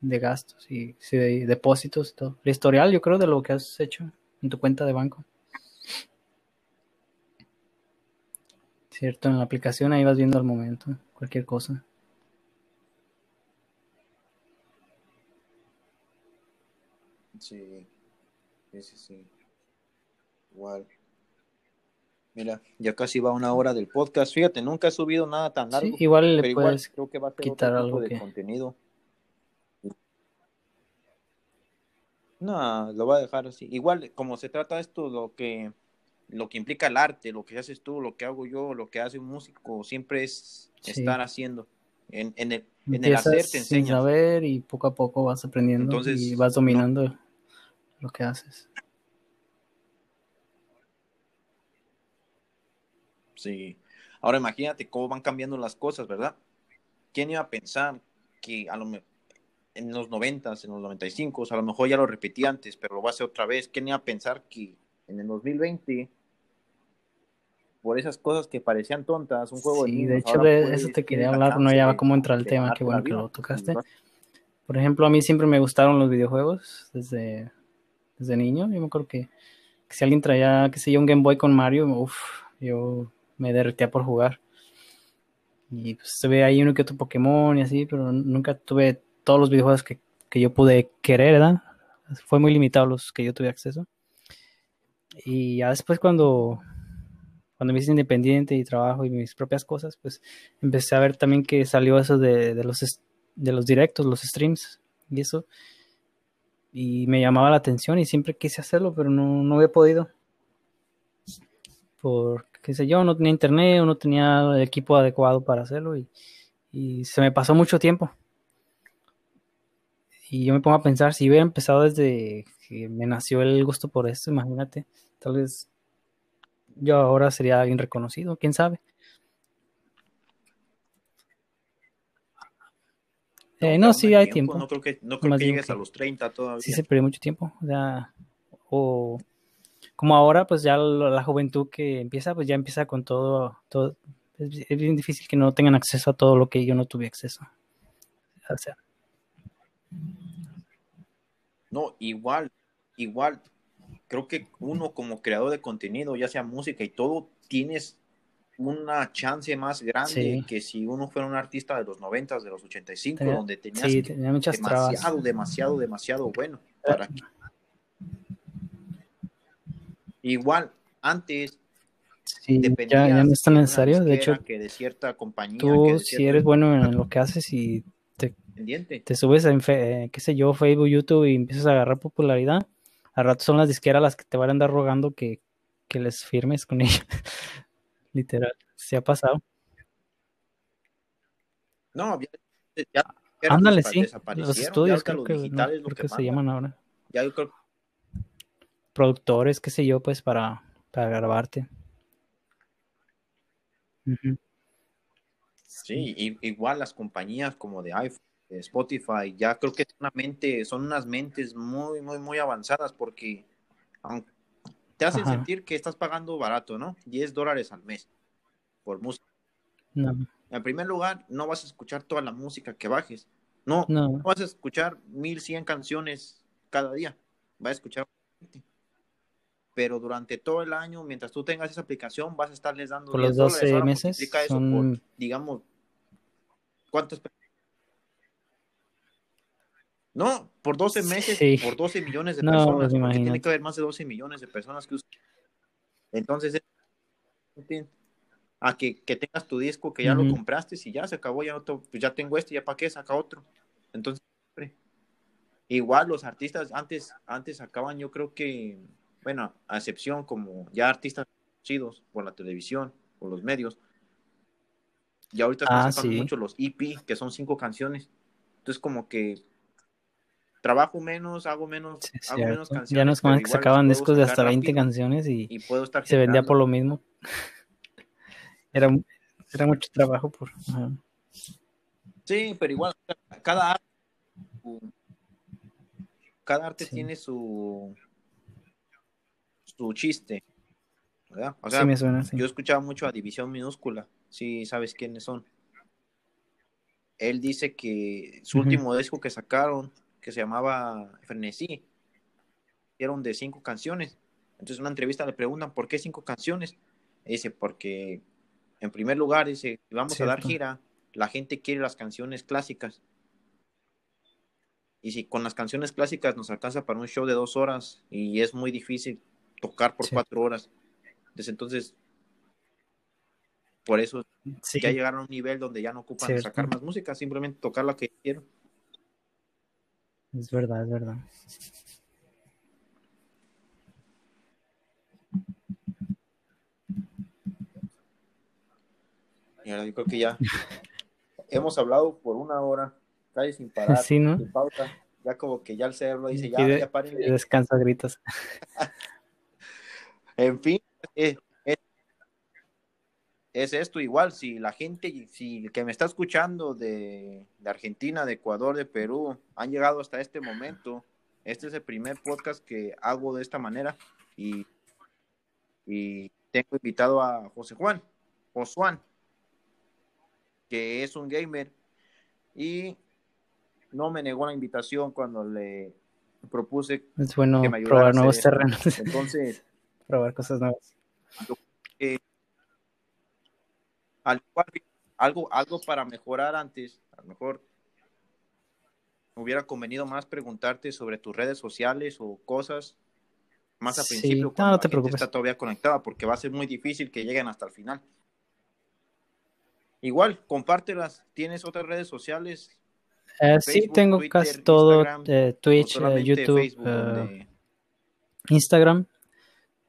de gastos y sí, de depósitos y todo. El historial, yo creo, de lo que has hecho en tu cuenta de banco. Cierto, en la aplicación ahí vas viendo al momento cualquier cosa. Sí, sí, sí, sí. Igual. Mira, ya casi va una hora del podcast. Fíjate, nunca he subido nada tan largo. Sí, igual le igual puedes creo que va a ser quitar otro algo de que- contenido. No, lo voy a dejar así. Igual, como se trata esto, lo que lo que implica el arte, lo que haces tú, lo que hago yo, lo que hace un músico, siempre es Sí. estar haciendo. En, en el, en el Empiezas hacer te sin enseñas. saber y poco a poco vas aprendiendo Entonces, y vas no- dominando lo que haces. Sí. Ahora imagínate cómo van cambiando las cosas, ¿verdad? ¿Quién iba a pensar que a lo me- en los 90, en los 95, a lo mejor ya lo repetí antes, pero lo voy a hacer otra vez? ¿Quién iba a pensar que en el 2020, por esas cosas que parecían tontas, un juego de Sí, niños, de hecho de eso te quería la hablar, no ya de- cómo entra el de tema, qué bueno que lo tocaste. Por ejemplo, a mí siempre me gustaron los videojuegos desde, desde niño. Yo me acuerdo que, que si alguien traía, qué sé yo, un Game Boy con Mario, uff, yo me derretía por jugar. Y pues tuve ahí uno que otro Pokémon y así, pero nunca tuve todos los videojuegos que, que yo pude querer, ¿verdad? Fue muy limitado los que yo tuve acceso. Y ya después cuando, cuando me hice independiente y trabajo y mis propias cosas, pues empecé a ver también que salió eso de, de los, de los directos, los streams y eso. Y me llamaba la atención y siempre quise hacerlo, pero no, no había podido. Por, qué sé yo, no tenía internet no tenía el equipo adecuado para hacerlo y, y se me pasó mucho tiempo. Y yo me pongo a pensar, si hubiera empezado desde que me nació el gusto por esto, imagínate, tal vez yo ahora sería alguien reconocido, quién sabe. Eh, no, aún sí hay tiempo. No creo que, no creo que llegues que a los 30 todavía. Sí se perdió mucho tiempo. O sea, o como ahora, pues ya la, la juventud que empieza, pues ya empieza con todo, todo. Es, es bien difícil que no tengan acceso a todo lo que yo no tuve acceso. O sea, No, igual, igual. Creo que uno como creador de contenido, ya sea música y todo, tienes una chance más grande Sí. que si uno fuera un artista de los 90, de los 85, Tenía- donde tenías sí, que- tenía muchas trabas. demasiado, demasiado, demasiado bueno. Para Igual, antes Sí, ya, ya no es tan necesario. De hecho, que de cierta compañía, que tú, si eres bueno en lo que haces y te, subes en, eh, qué sé yo, Facebook, YouTube y empiezas a agarrar popularidad, al rato son las disqueras las que te van a andar rogando que, que les firmes con [LAUGHS] ellos. Literal, se ha pasado. No, ya, ya- Ándale, sí. Los estudios, creo que, no, creo se llaman ahora. Ya yo creo Productores, qué sé yo, pues para, para grabarte. Sí, igual las compañías como de iPhone, Spotify, ya creo que es una mente, son unas mentes muy, muy, muy avanzadas porque te hacen Ajá. sentir que estás pagando barato, ¿no? 10 dólares al mes por música. No, En primer lugar, no vas a escuchar toda la música que bajes. No, no, no vas a escuchar 1100 canciones cada día. Vas a escuchar. Pero durante todo el año, mientras tú tengas esa aplicación, vas a estarles dando Por 10 los dólares. 12 Ahora meses son- por, digamos, ¿cuántas? pe- No, por 12 meses, Sí. por 12 millones de No, personas. pues, porque tiene que haber más de 12 millones de personas que usan. Entonces, es- a que, que tengas tu disco que ya lo Ujú. compraste y ya se acabó, ya, no te- pues ya tengo este, ya para qué saca otro. Entonces, igual los artistas antes, antes sacaban, yo creo que, bueno, a excepción como ya artistas conocidos por la televisión, por los medios, y ahorita Ah, sacando sí. mucho los EP, que son cinco canciones. Entonces, como que trabajo menos, hago menos, sí, hago menos cierto. canciones. Ya no es como pero antes que sacaban discos de hasta 20 rápido canciones y, y puedo estar se vendía por lo mismo. [LAUGHS] Era, era mucho trabajo por... ajá. Sí, pero igual, cada arte, cada arte Sí. tiene su su chiste, ¿verdad? O sea, sí, me suena, sí. yo escuchaba mucho a División Minúscula, si sabes quiénes son. Él dice que su último disco que sacaron, que se llamaba Frenesí, eran de cinco canciones. Entonces en una entrevista le preguntan, ¿por qué cinco canciones? Y dice, porque en primer lugar, dice, vamos a dar gira, la gente quiere las canciones clásicas. Y si con las canciones clásicas nos alcanza para un show de dos horas y es muy difícil tocar por Sí. cuatro horas. Desde entonces, por eso Sí, ya llegaron a un nivel donde ya no ocupan Cierto. sacar más música, simplemente tocar la que quiero. Es verdad, es verdad. Y yo creo que ya [LAUGHS] hemos hablado por una hora, casi sin parar, Sí, ¿no? sin pausa. Ya como que ya el cerebro dice, ya, Pide- ya paren. pide descanso a gritos. [LAUGHS] En fin, es, es- es esto igual, si la gente, si el que me está escuchando de, de Argentina, de Ecuador, de Perú, han llegado hasta este momento, este es el primer podcast que hago de esta manera y, y tengo invitado a José Juan, Josuán, que es un gamer y no me negó la invitación cuando le propuse Es bueno que me probar nuevos terrenos, [LAUGHS] Entonces, probar cosas nuevas. Al algo, algo para mejorar antes, a lo mejor me hubiera convenido más preguntarte sobre tus redes sociales o cosas más a Sí, principio no, cuando no la te preocupes. está todavía conectada porque va a ser muy difícil que lleguen hasta el final. Igual, compártelas. ¿Tienes otras redes sociales? Eh, sí, tengo Twitter, casi todo, eh, ¿O Twitch, eh, YouTube, Facebook, donde- Instagram,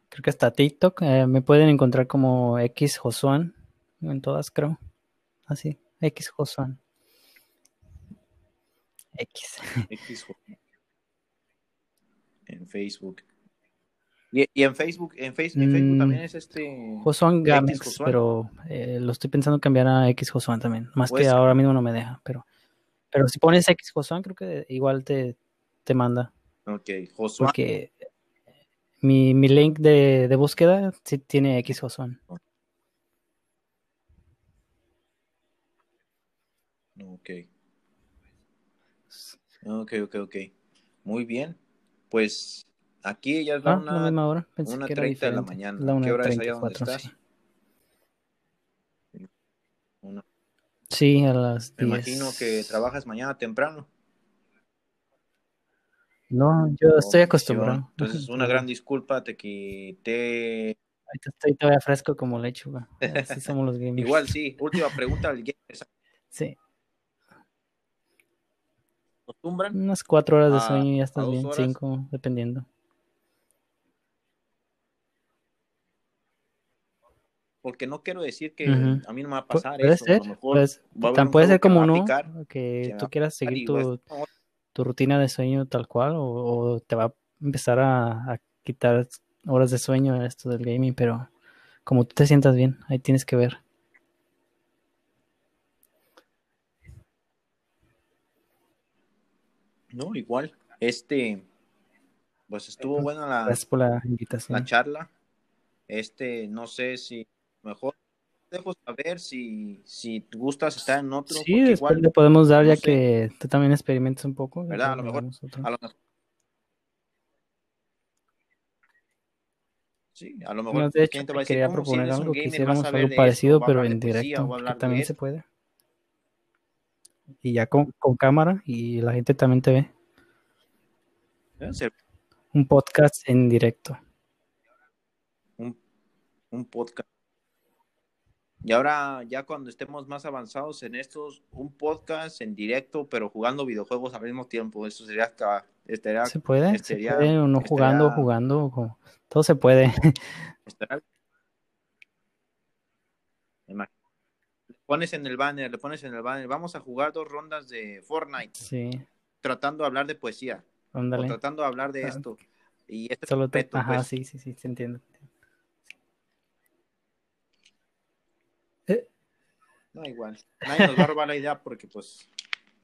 creo que hasta TikTok. me pueden encontrar como X Josuan, en todas creo. Así, X Josuan. X. X, en Facebook. Y, y en Facebook, en Facebook, en Facebook Mm, también es este. Josuan Gamex, Josuan. pero eh, lo estoy pensando cambiar a X Josuan también. Más Pues- que ahora mismo no me deja, pero pero si pones X Josuan creo que igual te, te manda. Ok, Josuán. Porque mi, mi link de, de búsqueda sí tiene X Josuan. Ok. Ok, ok, ok. Muy bien. Pues aquí ya es la Ah, la una, misma hora. Pensé una que era 30 de la mañana. La ¿Qué una hora es allá donde 34, estás? sí. Una- Sí, a las Me 10. imagino que trabajas mañana temprano. No, yo estoy acostumbrado. Entonces, una gran disculpa, te quité. Ahorita estoy todavía fresco como lechuga. Así somos los [LAUGHS] gamers. Igual, sí. Última pregunta al gamer. ¿Se Sí, acostumbran? unas cuatro horas de sueño y ya estás bien, horas. cinco, dependiendo. Porque no quiero decir que a mí no me va a pasar puede eso. ser, a lo mejor pues, va a haber tan un puede ser como va a no, picar, que que tú quieras seguir tu, tu rutina de sueño tal cual, o, o te va a empezar a, a quitar horas de sueño esto del gaming, pero como tú te sientas bien, ahí tienes que ver. No, igual. Este, pues estuvo buena la, Gracias por la la invitación. charla. Este, no sé si mejor dejo saber si, si gustas estar en otro. Sí, después igual, le podemos dar no ya sé. que tú también experimentes un poco. ¿Verdad? A lo mejor- a lo mejor. Sí, a lo mejor No, de hecho, te decir, quería ¿cómo si proponer algo, ver algo parecido, pero en directo, que también se puede. Y ya con, con cámara y la gente también te ve. ¿Eh? Un podcast en directo. un, un podcast. Y ahora, ya cuando estemos más avanzados en estos, un podcast en directo, pero jugando videojuegos al mismo tiempo. Eso sería hasta. Estaría, Se puede, estaría- se puede, o no estaría- jugando, jugando, todo se puede. [LAUGHS] pones en el banner, le pones en el banner. Vamos a jugar dos rondas de Fortnite, Sí, tratando de hablar de poesía, o tratando de hablar de Ah, esto. Y este es Solo te- Ajá, pues. sí, sí, sí, te entiendo. No, igual. Nadie nos va a robar la idea porque, pues,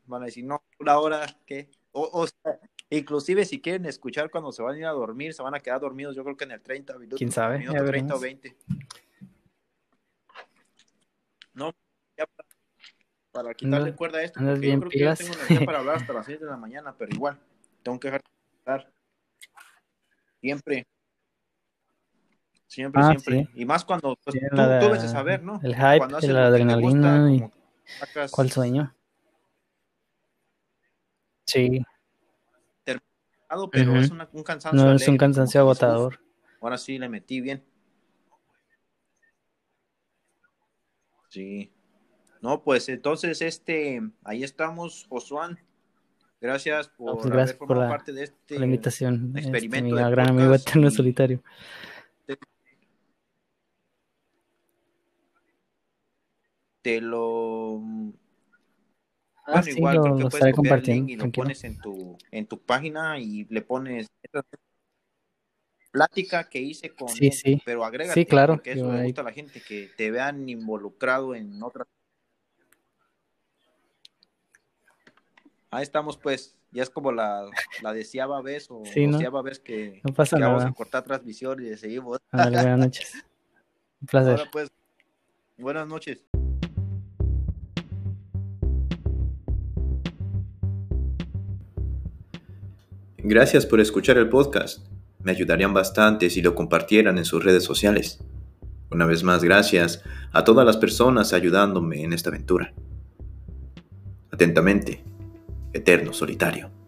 van a decir, no, una hora, ¿qué? O, o sea, Inclusive si quieren escuchar cuando se van a ir a dormir, se van a quedar dormidos, yo creo que en el 30 minutos. ¿Quién sabe? Minuto Ya 30 o veremos. 20. No, para, para quitarle cuerda a esto, porque bien yo creo que yo pilas. tengo energía para hablar [LAUGHS] hasta las 6 de la mañana, pero igual, tengo que dejar de hablar. Siempre. Siempre, Ah, siempre. sí. Y más cuando pues, Sí, tú, la- tú debes de saber, ¿no? El hype, Cuando la gusta, adrenalina y sacas- cuál sueño. Sí, pero Ujú. es una- un cansancio. no es un alegre, cansancio como que dices, "Uf, agotador. Ahora sí le metí bien. Sí. No, pues entonces este, ahí estamos, Josuán. Gracias por pues, gracias haber por formado la- parte de este Por la invitación, este, experimento mi del gran amigo eterno y- solitario. Te lo Ah, bueno, sí, igual lo, creo que lo puedes estaré copiar el link y lo tranquilo. pones en tu en tu página y le pones plática que hice con Sí, él, sí. pero agrégate Sí, claro, porque eso yo le ahí- gusta a la gente que te vean involucrado en otras Ahí estamos pues, ya es como la, la deseaba vez o Sí, ¿no? doceava vez que, No pasa que vamos nada. a cortar transmisión y seguimos. Buenas noches. Un placer. Ahora pues, buenas noches. Gracias por escuchar el podcast. Me ayudarían bastante si lo compartieran en sus redes sociales. Una vez más, gracias a todas las personas ayudándome en esta aventura. Atentamente, Eterno Solitario.